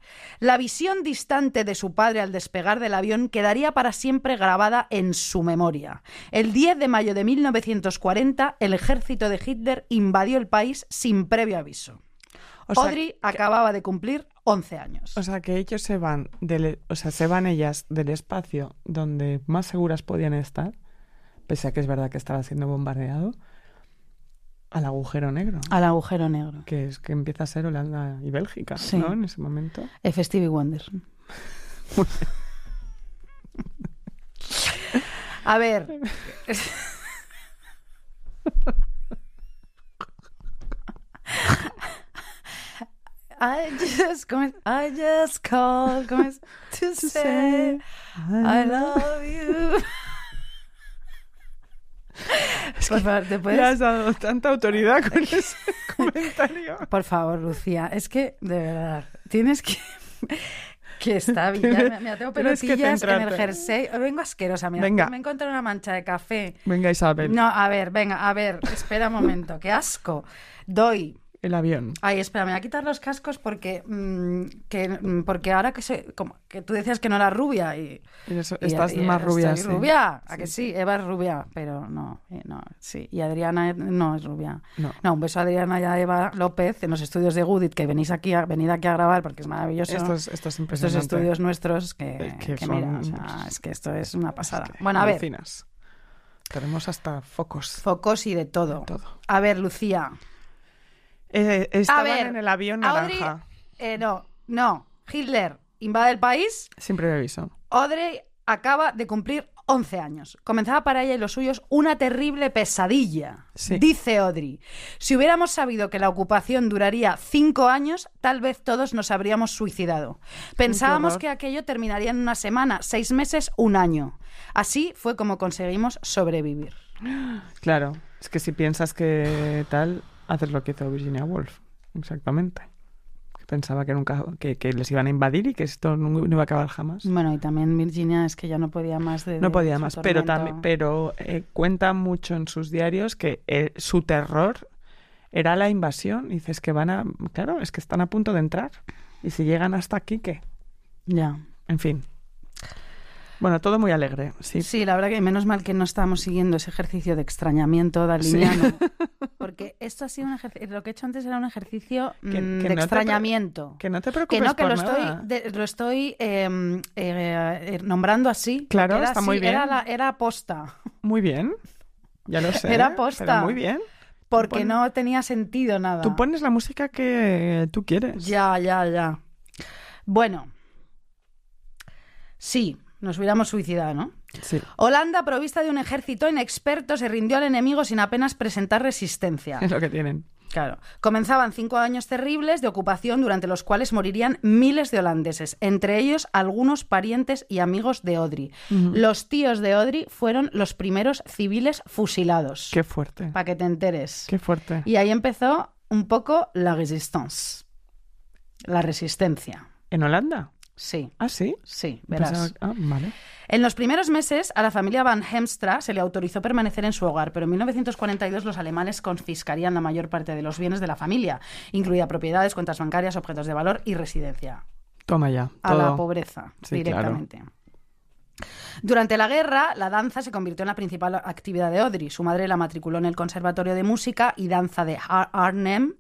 La visión distante de su padre al despegar del avión quedaría para siempre grabada en su memoria. El 10 de mayo de 1940, el ejército de Hitler invadió el país sin previo aviso. O sea, Audrey acababa de cumplir 11 años. O sea, que ellos se van del, o sea, se van ellas del espacio donde más seguras podían estar, pese a que es verdad que estaba siendo bombardeado, al agujero negro, Al agujero negro. que es que empieza a ser Holanda y Bélgica, Sí. ¿no? En ese momento. F. Stevie Wonder. A ver. I just, ¿cómo es? I just called, ¿cómo es? To say I love you. Por favor, ¿te puedes? Le has dado tanta autoridad con ese comentario. Por favor, Lucía, es que, de verdad, tienes que... Que está bien. Ya, mira, tengo Tienes que pelotillas en el jersey. Vengo asquerosa, mira. Venga. Me encontré una mancha de café. Venga, Isabel, No, a ver, venga, a ver, espera un momento, qué asco. Doy. El avión. Ay, espera, me voy a quitar los cascos porque, mm, que, mm, porque ahora que, se, como, que tú decías que no era rubia y... Y eso- y- estás y más rubia, estoy sí. rubia? ¿A que sí? Eva es rubia, pero no, eh, no, sí. Y Adriana eh, no es rubia. No. No, un beso a Adriana y a Eva López en los estudios de Goodit, que venís aquí a, venid aquí a grabar porque es maravilloso. Esto es, esto es Estos estudios nuestros que, Eh, que que son- mira, o sea, es que esto es una pasada. Es que bueno, a ver. Tenemos hasta focos. focos y de todo. de todo. A ver, Lucía. Eh, estaban ver, en el avión Audrey- naranja. Eh, no, no. Hitler invade el país. Sin previo aviso. Audrey acaba de cumplir 11 años. Comenzaba para ella y los suyos una terrible pesadilla. Sí. Dice Audrey, si hubiéramos sabido que la ocupación duraría cinco años, tal vez todos nos habríamos suicidado. Pensábamos que aquello terminaría en una semana, seis meses, un año. Así fue como conseguimos sobrevivir. Claro, es que si piensas que tal, haces lo que hizo Virginia Woolf. Exactamente. Que pensaba que nunca que, que les iban a invadir y que esto no, no iba a acabar jamás. Bueno, y también Virginia es que ya no podía más de... No de podía más, pero tormento. también, pero eh, cuenta mucho en sus diarios que eh, su terror era la invasión. Y dices que van a, claro, es que están a punto de entrar. Y si llegan hasta aquí, ¿qué? Ya. En fin. Bueno, todo muy alegre, sí. Sí, la verdad que menos mal que no estamos siguiendo ese ejercicio de extrañamiento daliniano. Porque esto ha sido un ejercicio. Lo que he hecho antes era un ejercicio Que- mm, que de no extrañamiento. Que no te Que preocupes no, que por lo estoy, nada. de- lo estoy eh, eh, eh, nombrando así. Claro, Era está así, muy bien. Era, la- era aposta. Muy bien. Ya lo sé. Era posta. pero muy bien. porque pon- no tenía sentido nada. Tú pones la música que tú quieres. Ya, ya, ya. Bueno, sí, nos hubiéramos suicidado, ¿no? Sí. Holanda, provista de un ejército inexperto, se rindió al enemigo sin apenas presentar resistencia. Es lo que tienen. Claro. Comenzaban cinco años terribles de ocupación durante los cuales morirían miles de holandeses, entre ellos algunos parientes y amigos de Odry. Los tíos de Odry fueron los primeros civiles fusilados. Qué fuerte. Para que te enteres. Qué fuerte. Y ahí empezó un poco la resistance. La resistencia. ¿En Holanda? Sí, Ah, sí. sí, verás. Pensaba- Ah, vale. En los primeros meses, a la familia Van Hemstra se le autorizó permanecer en su hogar, pero en 1942 los alemanes confiscarían la mayor parte de los bienes de la familia, incluida propiedades, cuentas bancarias, objetos de valor y residencia. Toma ya. A la pobreza, Sí, directamente. Durante la guerra, la danza se convirtió en la principal actividad de Audrey. Su madre la matriculó en el Conservatorio de Música y Danza de Ar- Arnhem,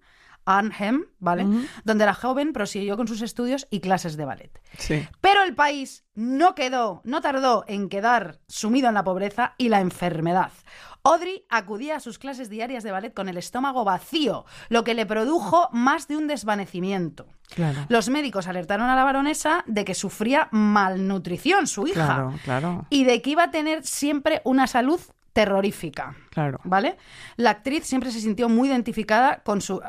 Arnhem, ¿vale? Donde la joven prosiguió con sus estudios y clases de ballet. Sí. Pero el país no quedó, no tardó en quedar sumido en la pobreza y la enfermedad. Audrey acudía a sus clases diarias de ballet con el estómago vacío, lo que le produjo más de un desvanecimiento. Claro. Los médicos alertaron a la baronesa de que sufría malnutrición, su hija, Claro, claro, y de que iba a tener siempre una salud terrorífica. claro. ¿Vale? La actriz siempre se sintió muy identificada con su.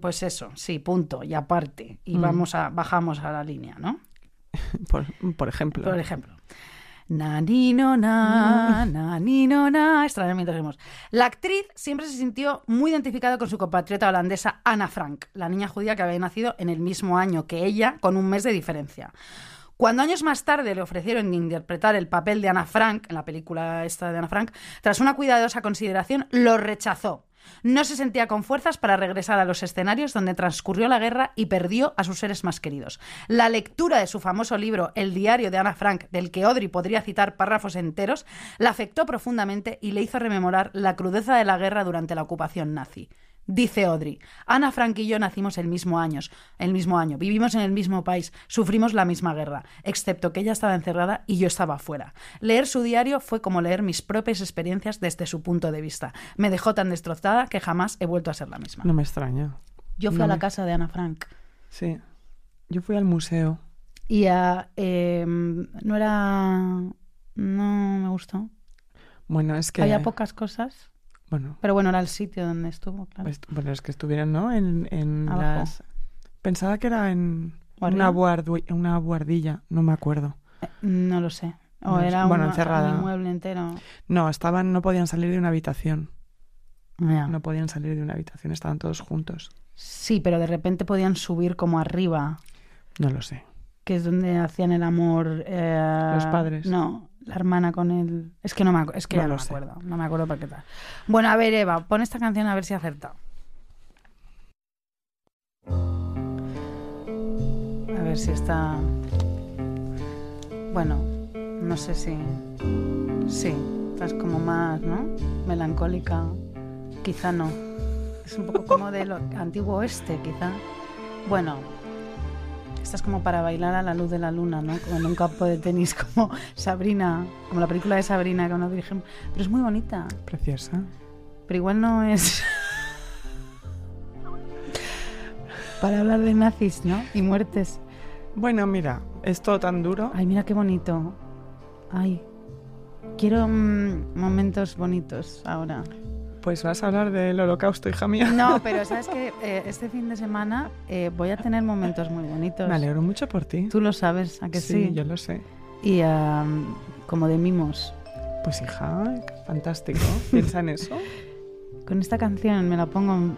Pues eso, sí, punto, y aparte. Y vamos a, bajamos a la línea, ¿no? Por, por ejemplo. Por ejemplo. Na, ni, no, na, na, ni, no, na. Extrañamente rimos. La actriz siempre se sintió muy identificada con su compatriota holandesa Anna Frank, la niña judía que había nacido en el mismo año que ella, con un mes de diferencia. Cuando años más tarde le ofrecieron interpretar el papel de Anna Frank, en la película esta de Anna Frank, tras una cuidadosa consideración, lo rechazó. No se sentía con fuerzas para regresar a los escenarios donde transcurrió la guerra y perdió a sus seres más queridos. La lectura de su famoso libro El diario de Ana Frank, del que Audrey podría citar párrafos enteros, la afectó profundamente y le hizo rememorar la crudeza de la guerra durante la ocupación nazi. Dice Audrey, Ana Frank y yo nacimos el mismo año, el mismo año, vivimos en el mismo país, sufrimos la misma guerra, excepto que ella estaba encerrada y yo estaba fuera. Leer su diario fue como leer mis propias experiencias desde su punto de vista. Me dejó tan destrozada que jamás he vuelto a ser la misma. No me extraña. Yo fui no a la me- casa de Ana Frank Sí. Yo fui al museo. y ah, eh, no era... no me gustó. Bueno, es que. Había pocas cosas, Bueno, pero bueno, era el sitio donde estuvo, claro. pues, bueno, es que estuvieron, ¿no? En, en Abajo. las. Pensaba que era en ¿O una, una buhardilla, no me acuerdo. Eh, No lo sé. O No era Bueno, una- encerrada. un mueble entero. No, estaban, no podían salir de una habitación. No podían salir de una habitación, estaban todos juntos. Sí, pero de repente podían subir como arriba, No lo sé. que es donde hacían el amor. eh, Los padres. No, la hermana con él. Es que no me, es que No ya no me acuerdo. No me acuerdo para qué tal. Bueno, a ver, Eva, pon esta canción a ver si acerta. A ver si está. Bueno, no sé si. Sí, estás como más, ¿no? Melancólica. Quizá no. Es un poco como del antiguo oeste, quizá. Bueno, esta es como para bailar a la luz de la luna, ¿no? Como en un campo de tenis, como Sabrina, como la película de Sabrina que una virgen. Pero es muy bonita. Preciosa. Pero igual no es. para hablar de nazis, ¿no? Y muertes. Bueno, mira, es todo tan duro. Ay, mira qué bonito. Ay. Quiero mm, momentos bonitos ahora. Pues vas a hablar del holocausto, hija mía. No, pero sabes que este fin de semana eh, voy a tener momentos muy bonitos. Me alegro mucho por ti. Tú lo sabes, ¿a que sí? yo lo sé. Y como de mimos. Pues hija, fantástico. Piensa en eso. Con esta canción me la pongo.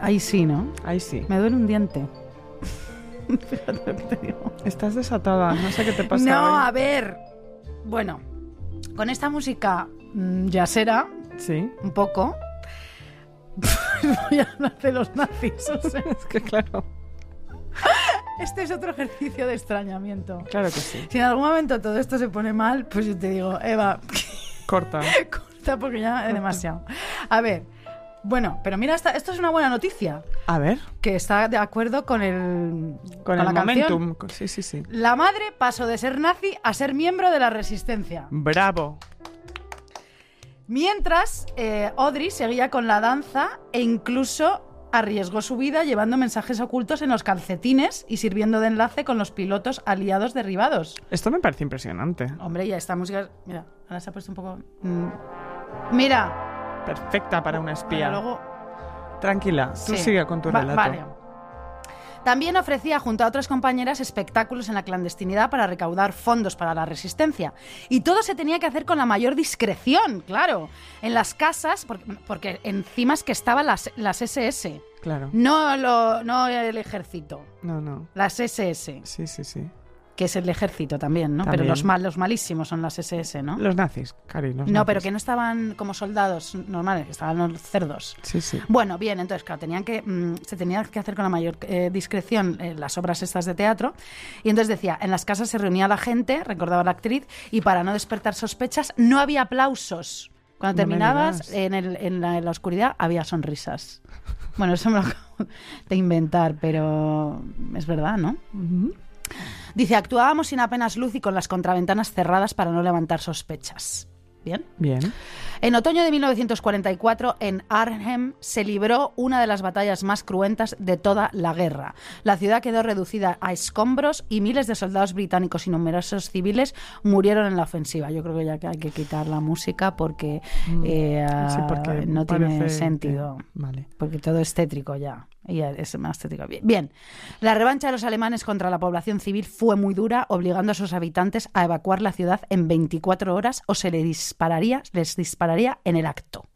ahí sí, ¿no? Ahí sí. Me duele un diente. Fíjate lo que te digo. Estás desatada, no sé qué te pasa. No, hoy. a ver. Bueno, con esta música mm, yacera, Sí, un poco. Voy a hablar de los nazis. o sea, es que claro. este es otro ejercicio de extrañamiento. Claro que sí. Si en algún momento todo esto se pone mal, pues yo te digo, Eva, Corta. corta porque ya es demasiado. A ver, bueno, pero mira, esta- esto es una buena noticia, A ver, que está de acuerdo con el con, el momentum. Sí, sí, sí. La madre pasó de ser nazi a ser miembro de la resistencia. Bravo. Mientras, eh, Audrey seguía con la danza e incluso arriesgó su vida llevando mensajes ocultos en los calcetines y sirviendo de enlace con los pilotos aliados derribados. Esto me parece impresionante. Hombre, ya esta música... Mira, ahora se ha puesto un poco... mm. Mira, Perfecta para una espía. pero luego... Tranquila, tú Sí. sigue con tu Va- relato. vale. También ofrecía junto a otras compañeras espectáculos en la clandestinidad para recaudar fondos para la resistencia. Y todo se tenía que hacer con la mayor discreción, claro. En las casas, porque, porque encima es que estaban las, las SS, Claro. no, lo, no el ejército, No, no. las SS, Sí, sí, sí. Que es el ejército también, ¿no? Pero También. los, mal, los malísimos son las SS, ¿no? Los nazis, Cari, los no, pero nazis. que no estaban como soldados normales, que estaban los cerdos. Sí, sí. Bueno, bien, entonces, claro, tenían que, mm, se tenía que hacer con la mayor eh, discreción eh, las obras estas de teatro. Y entonces decía, en las casas se reunía la gente, recordaba la actriz, y para no despertar sospechas, no había aplausos. Cuando No terminabas, en, el- en la, en la oscuridad había sonrisas. Bueno, eso me lo acabo de inventar, pero es verdad, ¿no? Ujú. Dice, actuábamos sin apenas luz y con las contraventanas cerradas para no levantar sospechas. Bien. Bien. En otoño de 1944, en Arnhem, se libró una de las batallas más cruentas de toda la guerra. La ciudad quedó reducida a escombros y miles de soldados británicos y numerosos civiles murieron en la ofensiva. Yo creo que ya hay que quitar la música porque, eh, Mm. Sí, porque no tiene sentido. que- Vale. Porque todo es tétrico ya. Y ya es más tétrico. Bien. Bien. La revancha de los alemanes contra la población civil fue muy dura, obligando a sus habitantes a evacuar la ciudad en 24 horas o se les dispararía, les dispararía en el acto.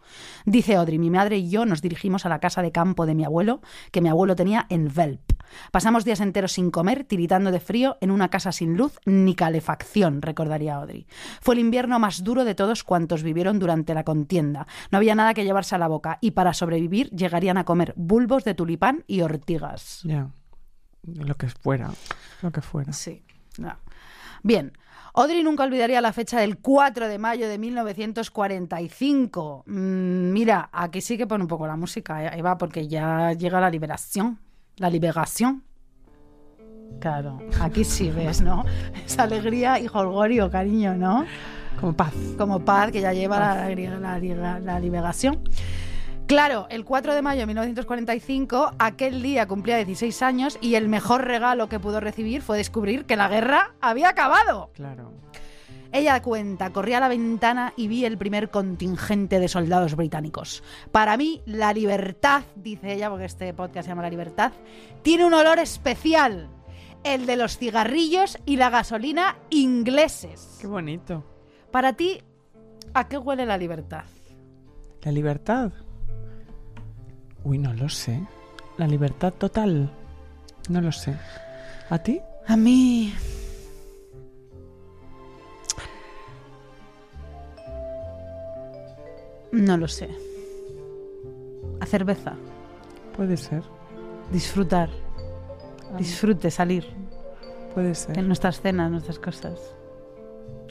Dice Audrey, mi madre y yo nos dirigimos a la casa de campo de mi abuelo, que mi abuelo tenía en Velp. Pasamos días enteros sin comer, tiritando de frío, en una casa sin luz ni calefacción, recordaría Audrey. Fue el invierno más duro de todos cuantos vivieron durante la contienda. No había nada que llevarse a la boca y para sobrevivir llegarían a comer bulbos de tulipán y ortigas. Ya. Lo que fuera. Lo que fuera. Sí. Bien. Audrey nunca olvidaría la fecha del 4 de mayo de 1945. Mm, mira, aquí sí que pone un poco la música, eh, Eva, porque ya llega la liberación. La liberación. Claro, aquí sí ves, ¿no? Esa alegría y jolgorio, cariño, ¿no? Como paz. como paz que ya lleva la, la, la- la liberación. Claro, el 4 de mayo de 1945, aquel día cumplía 16 años y el mejor regalo que pudo recibir fue descubrir que la guerra había acabado. Claro. Ella cuenta, corrí a la ventana y vi el primer contingente de soldados británicos. Para mí, la libertad, dice ella, porque este podcast se llama La Libertad, tiene un olor especial, el de los cigarrillos y la gasolina ingleses. Qué bonito. Para ti, ¿a qué huele la libertad? La libertad. Uy, no lo sé. La libertad total. No lo sé. ¿A ti? A mí... No lo sé. A cerveza. Puede ser. Disfrutar. Disfrute, salir. Puede En ser. nuestras cenas, nuestras cosas.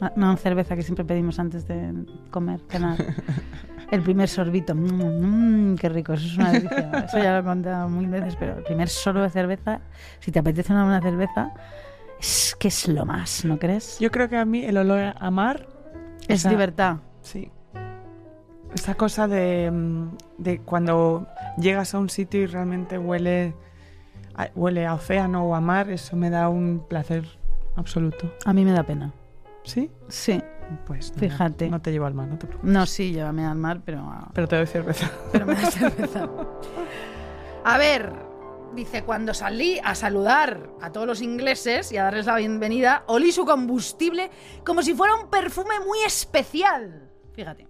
Ah, No cerveza que siempre pedimos antes de comer, cenar. El primer sorbito. Mm, mm, qué rico, eso es una delicia. Eso ya lo he contado mil veces, pero el primer sorbo de cerveza, si te apetece una buena cerveza, es que es lo más, ¿no crees? Yo creo que a mí el olor a mar. Es esa- libertad. Sí. Esa cosa de, mm, de cuando llegas a un sitio y realmente huele a, huele a océano o a mar, eso me da un placer absoluto. A mí me da pena. ¿Sí? Sí. Pues nada, Fíjate. No te llevo al mar, no te preocupes. No, sí, llévame al mar, pero... Pero te doy cerveza. pero me da cerveza. A ver, dice, cuando salí a saludar a todos los ingleses y a darles la bienvenida, olí su combustible como si fuera un perfume muy especial. Fíjate.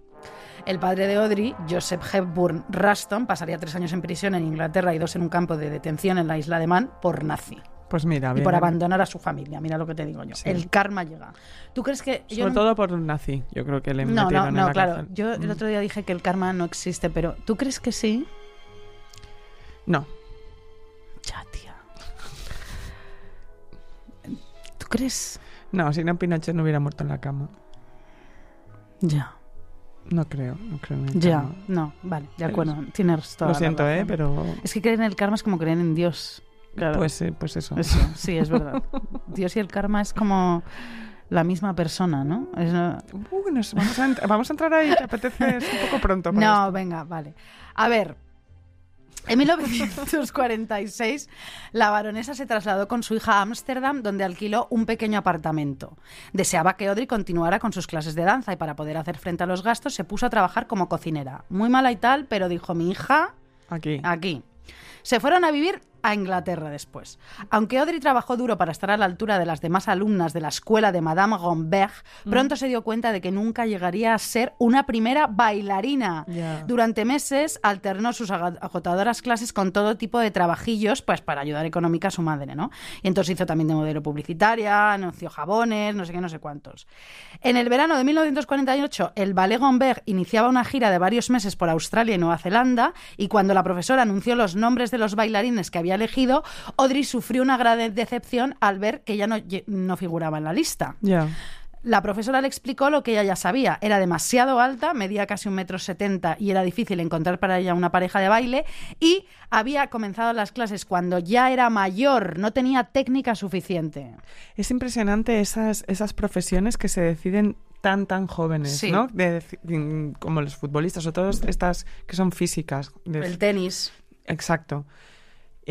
El padre de Audrey, Joseph Hepburn Ruston, pasaría tres años en prisión en Inglaterra y dos en un campo de detención en la isla de Man por nazi. Pues mira, Y bien. por abandonar a su familia. Mira lo que te digo yo. Sí. El karma llega. ¿Tú crees que.? yo Sobre no- todo por un nazi. Yo creo que le No, metieron no, en no, la claro. cárcel. Yo el Mm. otro día dije que el karma no existe, pero ¿tú crees que sí? No. Ya, tía. ¿Tú crees? No, si no Pinochet no hubiera muerto en la cama. Ya. No creo, no creo en el Ya. karma. No, vale, de Pero- acuerdo. Tienes toda Lo la siento, ¿eh? Pero... Es que creer en el karma es como creer en Dios. Claro. Pues, eh, pues eso. Eso, sí, es verdad. Dios y el karma es como. la misma persona, ¿no? Es, no- Uh, nos vamos, a vamos a entrar ahí, ¿te apetece? Es un poco pronto. para No, esto. venga, vale. A ver. En 1946, la baronesa se trasladó con su hija a Ámsterdam, donde alquiló un pequeño apartamento. Deseaba que Audrey continuara con sus clases de danza y para poder hacer frente a los gastos se puso a trabajar como cocinera. Muy mala y tal, pero dijo mi hija, Aquí. aquí. Se fueron a vivir a Inglaterra después. Aunque Audrey trabajó duro para estar a la altura de las demás alumnas de la escuela de Madame Gomberg, pronto se dio cuenta de que nunca llegaría a ser una primera bailarina. Durante meses alternó sus agotadoras clases con todo tipo de trabajillos pues para ayudar económica a su madre, ¿no? Y entonces hizo también de modelo publicitaria, anunció jabones, no sé qué, no sé cuántos. En el verano de 1948, el Ballet Gomberg iniciaba una gira de varios meses por Australia y Nueva Zelanda y cuando la profesora anunció los nombres de los bailarines que había elegido, Audrey sufrió una gran decepción al ver que ella no, no figuraba en la lista. Ya. La profesora le explicó lo que ella ya sabía. Era demasiado alta, medía casi un metro setenta y era difícil encontrar para ella una pareja de baile. Y había comenzado las clases cuando ya era mayor, no tenía técnica suficiente. Es impresionante esas, esas profesiones que se deciden tan, tan jóvenes, Sí. ¿no? De mm, como los futbolistas o todas estas que son físicas. De- El tenis. Exacto.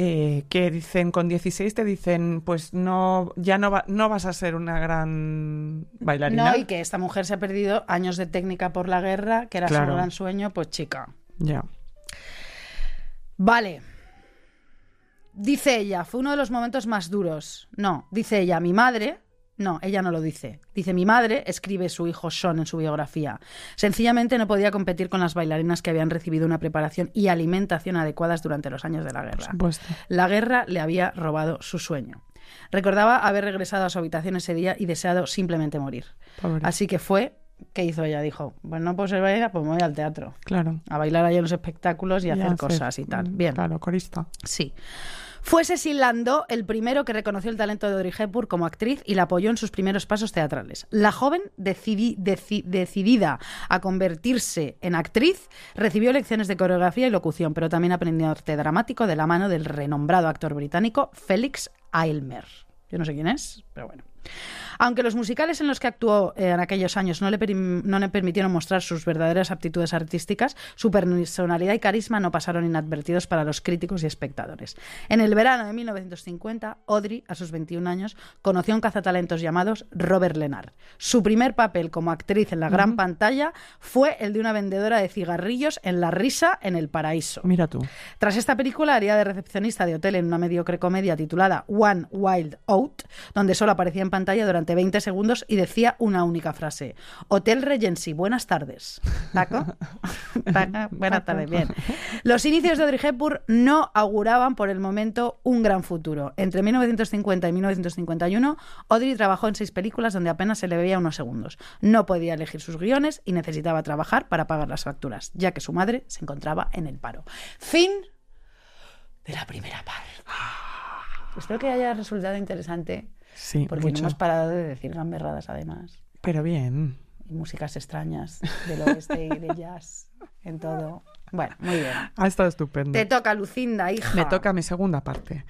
Eh, que dicen, con 16 te dicen, pues no, ya no, va- no vas a ser una gran bailarina. No, y que esta mujer se ha perdido años de técnica por la guerra, que era su Claro. gran sueño, pues chica. Ya. Vale. Dice ella, fue uno de los momentos más duros. No, dice ella, mi madre. No, ella no lo dice. Dice, mi madre, escribe su hijo Sean en su biografía. Sencillamente no podía competir con las bailarinas que habían recibido una preparación y alimentación adecuadas durante los años de la guerra. La guerra le había robado su sueño. Recordaba haber regresado a su habitación ese día y deseado simplemente morir. Pobre. Así que fue, ¿qué hizo ella? Dijo, pues no puedo ser bailarina, pues me voy al teatro. Claro. A bailar ahí en los espectáculos y, Y hacer cosas y tal. Bien. Claro, corista. Sí. Fue Cecil el primero que reconoció el talento de Audrey Hepburn como actriz y la apoyó en sus primeros pasos teatrales. La joven, decidi- deci- decidida a convertirse en actriz, recibió lecciones de coreografía y locución, pero también aprendió arte dramático de la mano del renombrado actor británico Felix Aylmer. Yo no sé quién es, pero bueno. Aunque los musicales en los que actuó eh, en aquellos años no le, perim- no le permitieron mostrar sus verdaderas aptitudes artísticas, su personalidad y carisma no pasaron inadvertidos para los críticos y espectadores. En el verano de 1950, Audrey, a sus 21 años, conoció a un cazatalentos llamado Robert Lenard. Su primer papel como actriz en la gran pantalla fue el de una vendedora de cigarrillos en La Risa en el Paraíso. Mira tú. Tras esta película haría de recepcionista de hotel en una mediocre comedia titulada One Wild Out, donde solo aparecía en pantalla durante 20 segundos y decía una única frase. Hotel Regency, buenas tardes. ¿Taco? Taco, Buenas tardes, bien. Los inicios de Audrey Hepburn no auguraban por el momento un gran futuro. Entre 1950 y 1951, Audrey trabajó en seis películas donde apenas se le veía unos segundos. No podía elegir sus guiones y necesitaba trabajar para pagar las facturas, ya que su madre se encontraba en el paro. Fin de la primera parte. Espero que haya resultado interesante, Sí, porque mucho. no hemos parado de decir gamberradas además. Pero bien. Y músicas extrañas del oeste y de jazz, en todo. Bueno, muy bien. Ha estado estupendo. Te toca, Lucinda, hija. Me toca mi segunda parte.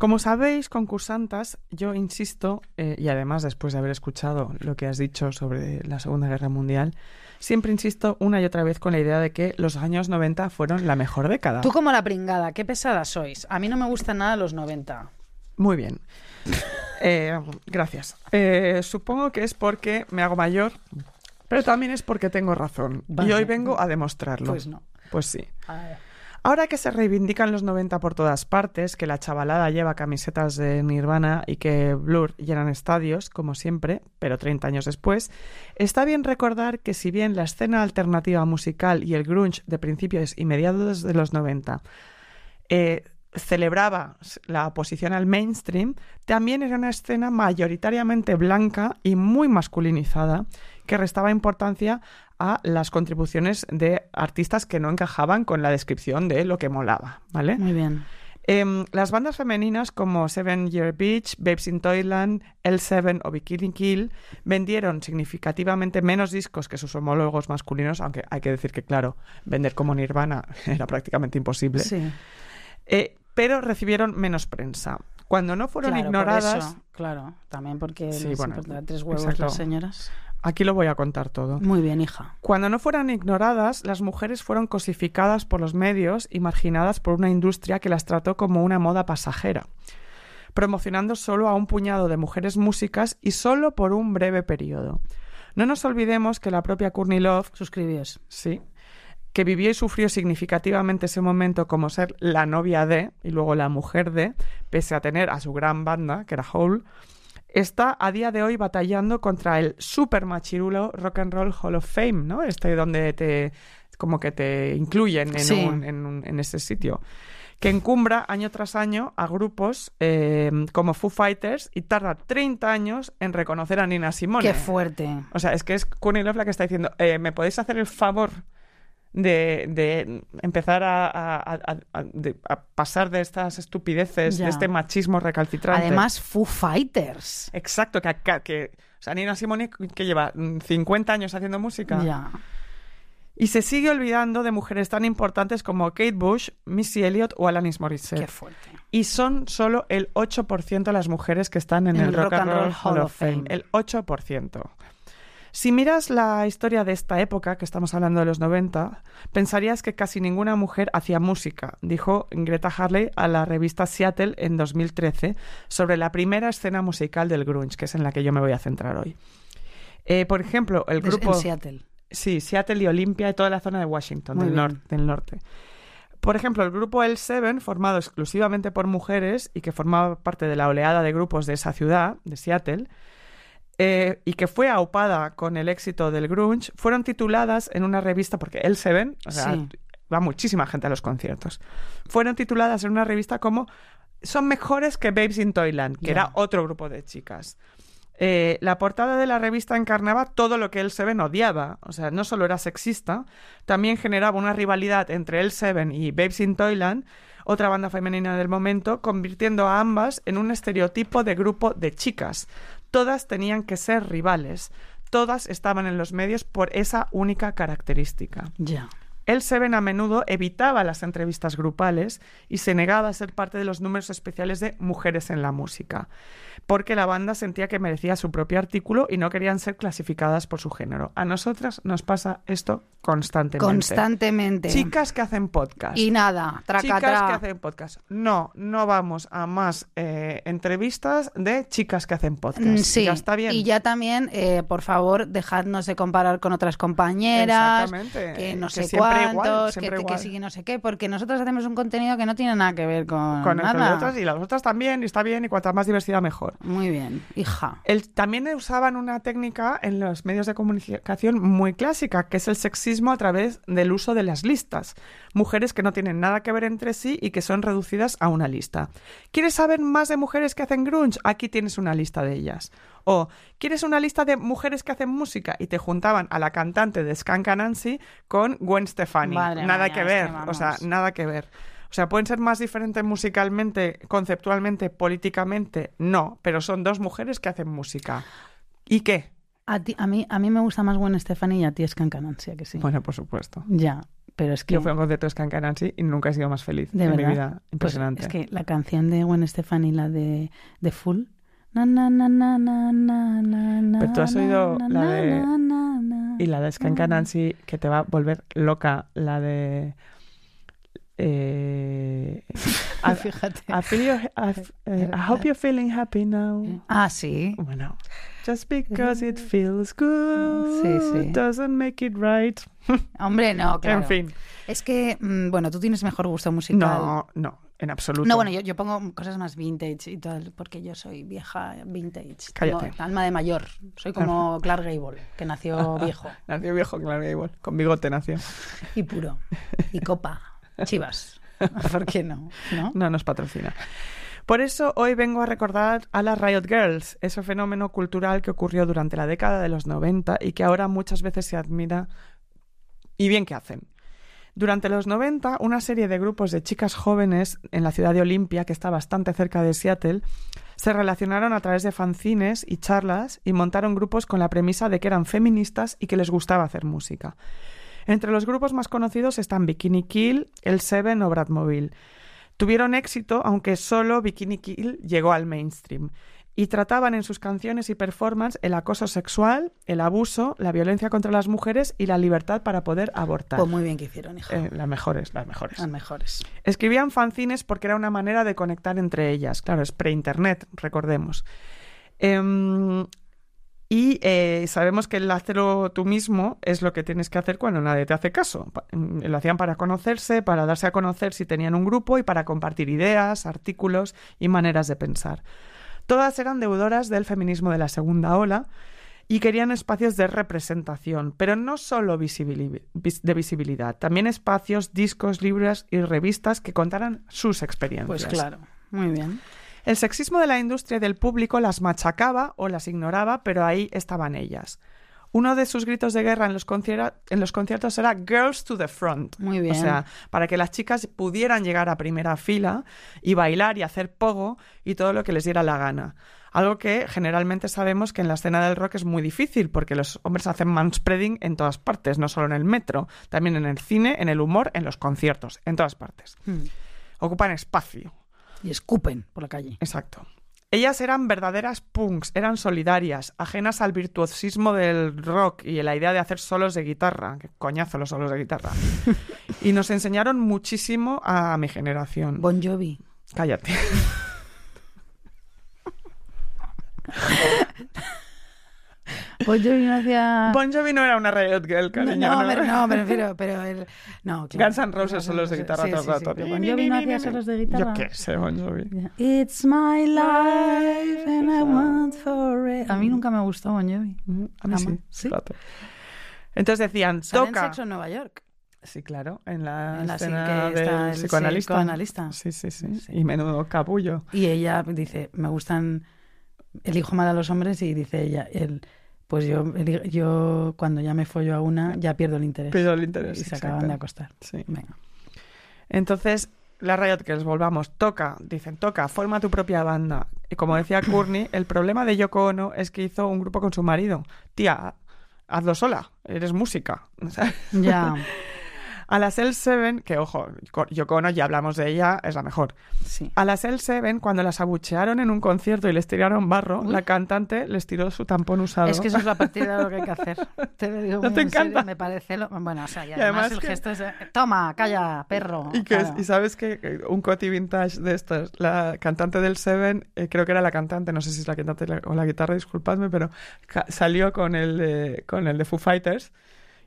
Como sabéis, concursantas, yo insisto, eh, y además después de haber escuchado lo que has dicho sobre la Segunda Guerra Mundial, siempre insisto una y otra vez con la idea de que los años 90 fueron la mejor década. Tú como la pringada, qué pesada sois. A mí no me gustan nada los 90. Muy bien. Eh, gracias. Eh, supongo que es porque me hago mayor, pero también es porque tengo razón. Y hoy vengo a demostrarlo. Pues no. Pues sí. Ahora que se reivindican los 90 por todas partes, que la chavalada lleva camisetas de Nirvana y que Blur llenan estadios, como siempre, pero 30 años después, está bien recordar que si bien la escena alternativa musical y el grunge de principios y mediados de los 90 eh, celebraba la oposición al mainstream, también era una escena mayoritariamente blanca y muy masculinizada que restaba importancia a las contribuciones de artistas que no encajaban con la descripción de lo que molaba, ¿vale? Muy bien. Em, las bandas femeninas como Seven Year Beach, Babes in Toyland, L7 o Bikini Kill vendieron significativamente menos discos que sus homólogos masculinos, aunque hay que decir que, claro, vender como Nirvana era prácticamente imposible. Sí. Eh, pero recibieron menos prensa. Cuando no fueron Claro, por ignoradas, eso, claro, también porque Sí, les bueno, tres huevos exacto. las señoras. aquí lo voy a contar todo. Muy bien, hija. Cuando no fueran ignoradas, las mujeres fueron cosificadas por los medios y marginadas por una industria que las trató como una moda pasajera, promocionando solo a un puñado de mujeres músicas y solo por un breve periodo. No nos olvidemos que la propia Courtney Love, Suscribíos. sí, que vivió y sufrió significativamente ese momento como ser la novia de y luego la mujer de, pese a tener a su gran banda, que era Hole, está a día de hoy batallando contra el super machirulo Rock and Roll Hall of Fame, ¿no? Este donde te como que te incluyen en, Sí. un- en, un- en ese sitio. Que encumbra año tras año a grupos eh, como Foo Fighters y tarda 30 años en reconocer a Nina Simone. Qué fuerte. O sea, es que es Courtney Love la que está diciendo, eh, ¿me podéis hacer el favor de, de empezar a, a- a- a- de- a pasar de estas estupideces, Ya. de este machismo recalcitrante? Además, Foo Fighters. Exacto, que, que, o sea, Nina Simone que lleva mm, 50 años haciendo música Ya. y se sigue olvidando de mujeres tan importantes como Kate Bush, Missy Elliott o Alanis Morissette. Qué fuerte. Y son solo el 8% de las mujeres que están en el, Rock, and Roll Hall of Fame. El 8%. Si miras la historia de esta época, que estamos hablando de los 90, pensarías que casi ninguna mujer hacía música, dijo Greta Harley a la revista Seattle en 2013 sobre la primera escena musical del grunge, que es en la que yo me voy a centrar hoy. Eh, por ejemplo, el grupo... En Seattle. Sí, Seattle y Olimpia y toda la zona de Washington, del, nor- del norte. Por ejemplo, el grupo El Seven, formado exclusivamente por mujeres y que formaba parte de la oleada de grupos de esa ciudad, de Seattle, eh, y que fue aupada con el éxito del grunge, fueron tituladas en una revista, porque o sea, Sí. va muchísima gente a los conciertos, fueron tituladas en una revista como Son mejores que Babes in Toyland, que era otro grupo de chicas. Eh, la portada de la revista encarnaba todo lo que el Seven odiaba. O sea, no solo era sexista, también generaba una rivalidad entre el Seven y Babes in Toyland, otra banda femenina del momento, convirtiendo a ambas en un estereotipo de grupo de chicas. Todas tenían que ser rivales. Todas estaban en los medios por esa única característica. Ya. El Seven a menudo evitaba las entrevistas grupales y se negaba a ser parte de los números especiales de Mujeres en la Música, porque la banda sentía que merecía su propio artículo y no querían ser clasificadas por su género. A nosotras nos pasa esto constantemente. Constantemente. Chicas que hacen podcast. Y nada, traca, Chicas que hacen podcast. No, no vamos a más eh, entrevistas de chicas que hacen podcast. Mm, Sí, Ya está bien. y ya también, eh, por favor, dejadnos de comparar con otras compañeras, Exactamente. que no Que sé siempre cuántos, igual, que, siempre que igual. sí, que no sé qué, porque nosotros hacemos un contenido que no tiene nada que ver con, con nada. y las otras también, y está bien, y cuanta más diversidad mejor. Muy bien, hija. El- también usaban una técnica en los medios de comunicación muy clásica, que es el sexismo a través del uso de las listas. Mujeres que no tienen nada que ver entre sí y que son reducidas a una lista. ¿Quieres saber más de mujeres que hacen grunge? Aquí tienes una lista de ellas. O ¿quieres una lista de mujeres que hacen música? Y te juntaban a la cantante de Skanka Nancy con Gwen Stefani. Madre nada mía, que es ver. que o sea, nada que ver. O sea, pueden ser más diferentes musicalmente, conceptualmente, políticamente, no, pero son dos mujeres que hacen música. ¿Y qué? A, ti, a, mí, a mí me gusta más Gwen Stefani y a ti es Cancanansia, que sí. Bueno, por supuesto. Ya, pero es que... Yo fui a un concierto de y nunca he sido más feliz de en mi vida. Pues Impresionante. es que la canción de Gwen Stefani, la de, de Full... Na, na, na, na, na, na, Pero tú has oído la de-. Y la de Skanka Nancy, que te va a volver loca, la de... Eh, I, Fíjate. I feel you're- I, eh, I hope you're feeling happy now. Ah, sí. Bueno, just because it feels good Sí, sí. doesn't make it right. Hombre, no, claro. En fin. Es que, mm, bueno, tú tienes mejor gusto musical. No, no, en absoluto. No, bueno, yo, yo pongo cosas más vintage y tal, porque yo soy vieja vintage. Cállate. Tengo alma de mayor. Soy como Clark Gable, que nació viejo Nació viejo, claro, igual. Con bigote nació. y puro. Y copa. Chivas. ¿Por qué no? ¿No? No nos patrocina. Por eso hoy vengo a recordar a las Riot Girls, ese fenómeno cultural que ocurrió durante la década de los 90 y que ahora muchas veces se admira y bien que hacen. Durante los 90, una serie de grupos de chicas jóvenes en la ciudad de Olimpia, que está bastante cerca de Seattle, se relacionaron a través de fanzines y charlas y montaron grupos con la premisa de que eran feministas y que les gustaba hacer música. Entre los grupos más conocidos están Bikini Kill, El Seven o Bradmobile. Tuvieron éxito, aunque solo Bikini Kill llegó al mainstream. Y trataban en sus canciones y performance el acoso sexual, el abuso, la violencia contra las mujeres y la libertad para poder abortar. Pues muy bien que hicieron, hija. Eh, las mejores, las mejores. Las mejores. Escribían fanzines porque era una manera de conectar entre ellas. Claro, es pre-internet, recordemos. Em, y eh, sabemos que el hacerlo tú mismo es lo que tienes que hacer cuando nadie te hace caso. Mm, Lo hacían para conocerse, para darse a conocer si tenían un grupo y para compartir ideas, artículos y maneras de pensar. Todas eran deudoras del feminismo de la segunda ola y querían espacios de representación, pero no solo de visibilidad, también espacios, discos, libros y revistas que contaran sus experiencias. Pues claro. Muy bien. El sexismo de la industria y del público las machacaba o las ignoraba, pero ahí estaban ellas. Uno de sus gritos de guerra en los, en los conciertos era Girls to the Front. Muy bien. O sea, para que las chicas pudieran llegar a primera fila y bailar y hacer pogo y todo lo que les diera la gana. Algo que generalmente sabemos que en la escena del rock es muy difícil porque los hombres hacen manspreading en todas partes, no solo en el metro, también en el cine, en el humor, en los conciertos, en todas partes. Hmm. Ocupan espacio. Y escupen por la calle. Exacto. Ellas eran verdaderas punks, eran solidarias, ajenas al virtuosismo del rock y a la idea de hacer solos de guitarra. Qué coñazo los solos de guitarra. y nos enseñaron muchísimo a mi generación. Bon Jovi. Cállate. Bon Jovi no hacía... Bon Jovi no era una Riot Girl, cariño. no, pero, no, pero, pero, pero el- no, claro. Guns N' Roses solos de guitarra Sí, todo el sí, rato. Bon Jovi no hacía solos de guitarra. Yo qué sé, Bon Jovi. It's my life and I want for it. A mí nunca me gustó Bon Jovi. A mí sí. Jamás. ¿Sí? rato. Entonces decían, toca. Sexo en Nueva York. Sí, claro, en la, En la escena está del el psicoanalista. psicoanalista. Sí, sí, sí, Sí. Y menudo capullo. Y ella dice, me gustan, elijo mal a los hombres y dice ella, él, pues yo, yo cuando ya me follo a una ya pierdo el interés. Pero el interés. y se acaban de acostar. Sí. Venga. Entonces, la Riot Girls, volvamos, toca, dicen, toca, forma tu propia banda. Y como decía Courtney, el problema de Yoko Ono es que hizo un grupo con su marido. Tía, hazlo sola, eres música. ¿sabes? Ya, A las L7, que ojo, Yoko Ono, ya hablamos de ella, es la mejor. sí. A las L7, cuando las abuchearon en un concierto y les tiraron barro, Uy. la cantante les tiró su tampón usado. Es que eso es la partida de lo que hay que hacer. Te lo digo ¿No te en serio, encanta? Me parece lo... Bueno, o sea, y Y además, además el que- gesto es... Toma, calla, perro. Y, que es- claro. y sabes que un coti vintage de estos, la cantante del Seven, eh, creo que era la cantante, no sé si es la cantante la- o la guitarra, disculpadme, pero salió con el de, con el de Foo Fighters.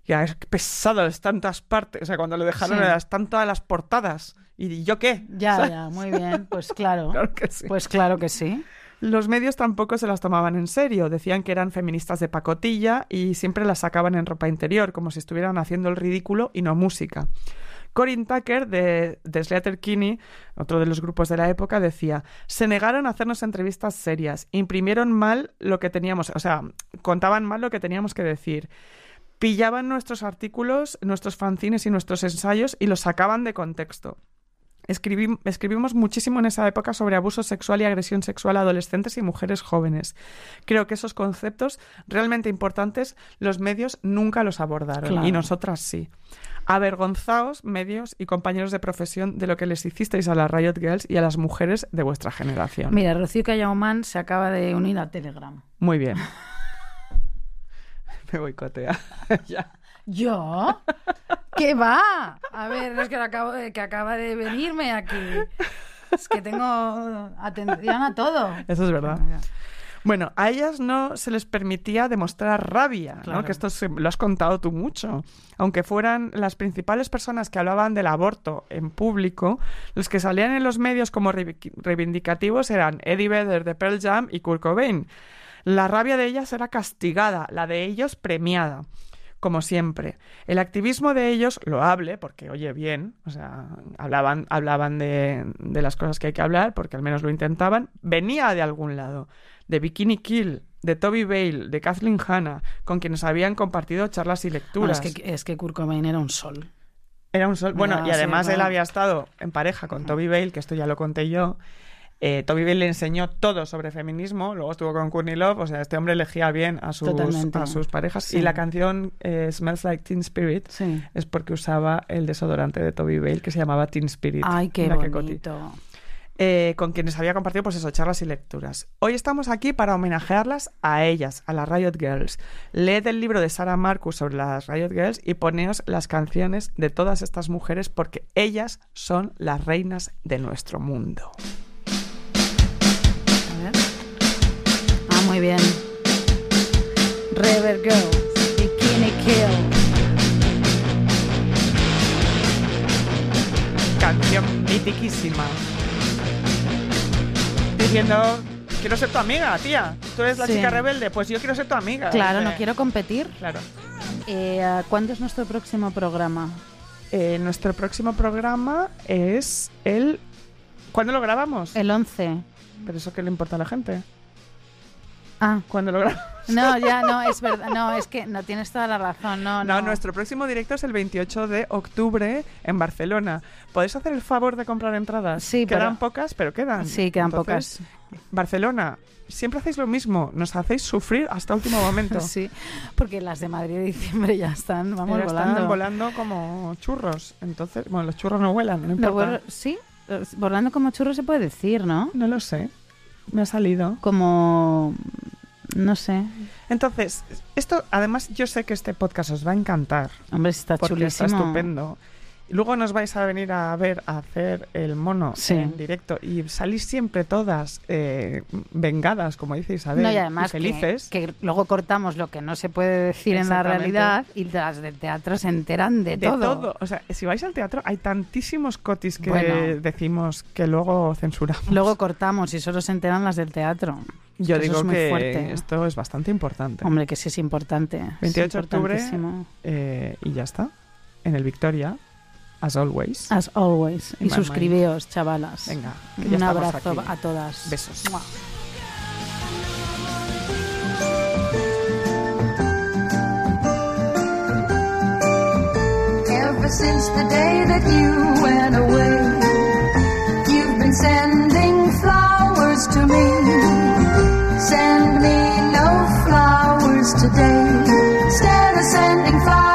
Ya, es pesado, están en todas partes. O sea, cuando lo dejaron, Sí. era, están todas las portadas. ¿Y yo qué? Ya, ¿Sabes? ya, muy bien. Pues claro. Claro que sí. Pues claro que sí. Los medios tampoco se las tomaban en serio. Decían que eran feministas de pacotilla y siempre las sacaban en ropa interior, como si estuvieran haciendo el ridículo y no música. Corin Tucker, de, de Sleater-Kinney, otro de los grupos de la época, decía, se negaron a hacernos entrevistas serias, imprimieron mal lo que teníamos, o sea, contaban mal lo que teníamos que decir, pillaban nuestros artículos, nuestros fanzines y nuestros ensayos y los sacaban de contexto. Escribim- escribimos muchísimo en esa época sobre abuso sexual y agresión sexual a adolescentes y mujeres jóvenes. Creo que esos conceptos realmente importantes los medios nunca los abordaron Claro. y nosotras sí. Avergonzaos, medios y compañeros de profesión, de lo que les hicisteis a las Riot Girls y a las mujeres de vuestra generación. Mira, Rocío Callaumán se acaba de unir a Telegram. Muy bien. Me boicotea. ya. ¿Yo? ¿Qué va? A ver, es que, acabo de, que acaba de venirme aquí. Es que tengo atención a todo. Eso es verdad. Bueno, a ellas no se les permitía demostrar rabia, ¿no? Claro. Que esto se- lo has contado tú mucho. Aunque fueran las principales personas que hablaban del aborto en público, los que salían en los medios como reivi- reivindicativos eran Eddie Vedder de Pearl Jam y Kurt Cobain. La rabia de ellas era castigada, la de ellos premiada. Como siempre. El activismo de ellos, loable, porque oye bien, o sea, hablaban, hablaban de, de las cosas que hay que hablar, porque al menos lo intentaban, venía de algún lado de Bikini Kill, de Toby Bale, de Kathleen Hanna, con quienes habían compartido charlas y Bueno, lecturas. es, que, es que Kurt Cobain era un sol. Era un sol. Bueno, y sí, además él había estado en pareja con Toby Bale, que esto ya lo conté yo. Eh, Toby Bale le enseñó todo sobre feminismo, luego estuvo con Courtney Love, o sea, este hombre elegía bien a sus, Totalmente. a sus parejas. Sí. Y la canción eh, Smells Like Teen Spirit Sí. es porque usaba el desodorante de Toby Bale que se llamaba Teen Spirit. Ay, qué bonito. eh, con quienes había compartido, pues eso, charlas y lecturas. Hoy estamos aquí para homenajearlas a ellas, a las Riot Girls. Leed el libro de Sarah Marcus sobre las Riot Girls y poneos las canciones de todas estas mujeres porque ellas son las reinas de nuestro mundo. Muy bien. River Girls, Bikini Kill. Canción mitiquísima. Diciendo, quiero ser tu amiga, tía. Tú eres la Sí. chica rebelde, pues yo quiero ser tu amiga. Claro, Dice, no quiero competir. Claro. Eh, ¿Cuándo es nuestro próximo programa? Eh, nuestro próximo programa es el... ¿Cuándo lo grabamos? El 11. Pero eso qué le importa a la gente. Ah, ¿Cuándo lo grabamos? no, ya no, es verdad. No, es que no tienes toda la razón. No, No, no. nuestro próximo directo es el 28 de octubre en Barcelona. ¿Podéis hacer el favor de comprar entradas? Sí, Quedan pero- pocas, pero quedan. Sí, quedan Entonces, Barcelona, siempre hacéis lo mismo. Nos hacéis sufrir hasta último momento. Sí, porque las de Madrid de diciembre ya están, vamos, Ya volando. Están volando como churros. Entonces, bueno, los churros no vuelan, no No, importa. bueno, sí, eh, volando como churro se puede decir, ¿no? No lo sé. Me ha salido. Como, no sé. Entonces, esto, además, yo sé que este podcast os va a encantar. Hombre, está porque chulísimo. está estupendo. Luego nos vais a venir a ver a hacer el mono Sí. en directo y salís siempre todas eh, vengadas, como dice Isabel, No, y además felices. Que, luego cortamos lo que no se puede decir en la realidad y las del teatro se enteran de, de todo. todo. O sea, si vais al teatro hay tantísimos cotis que Bueno. decimos que luego censuramos. Luego cortamos y solo se enteran las del teatro. yo Eso digo es muy que fuerte. esto es bastante importante. Hombre, que sí es importante. es 28 de octubre. Eh, y ya está. En el Victoria, As always. As always. Y suscribíos, mind. chavalas. Venga. Un abrazo aquí. a todas. Besos. Mua. Ever since the day that you went away, you've been sending flowers to me. Send me no flowers today. Instead of sending flowers.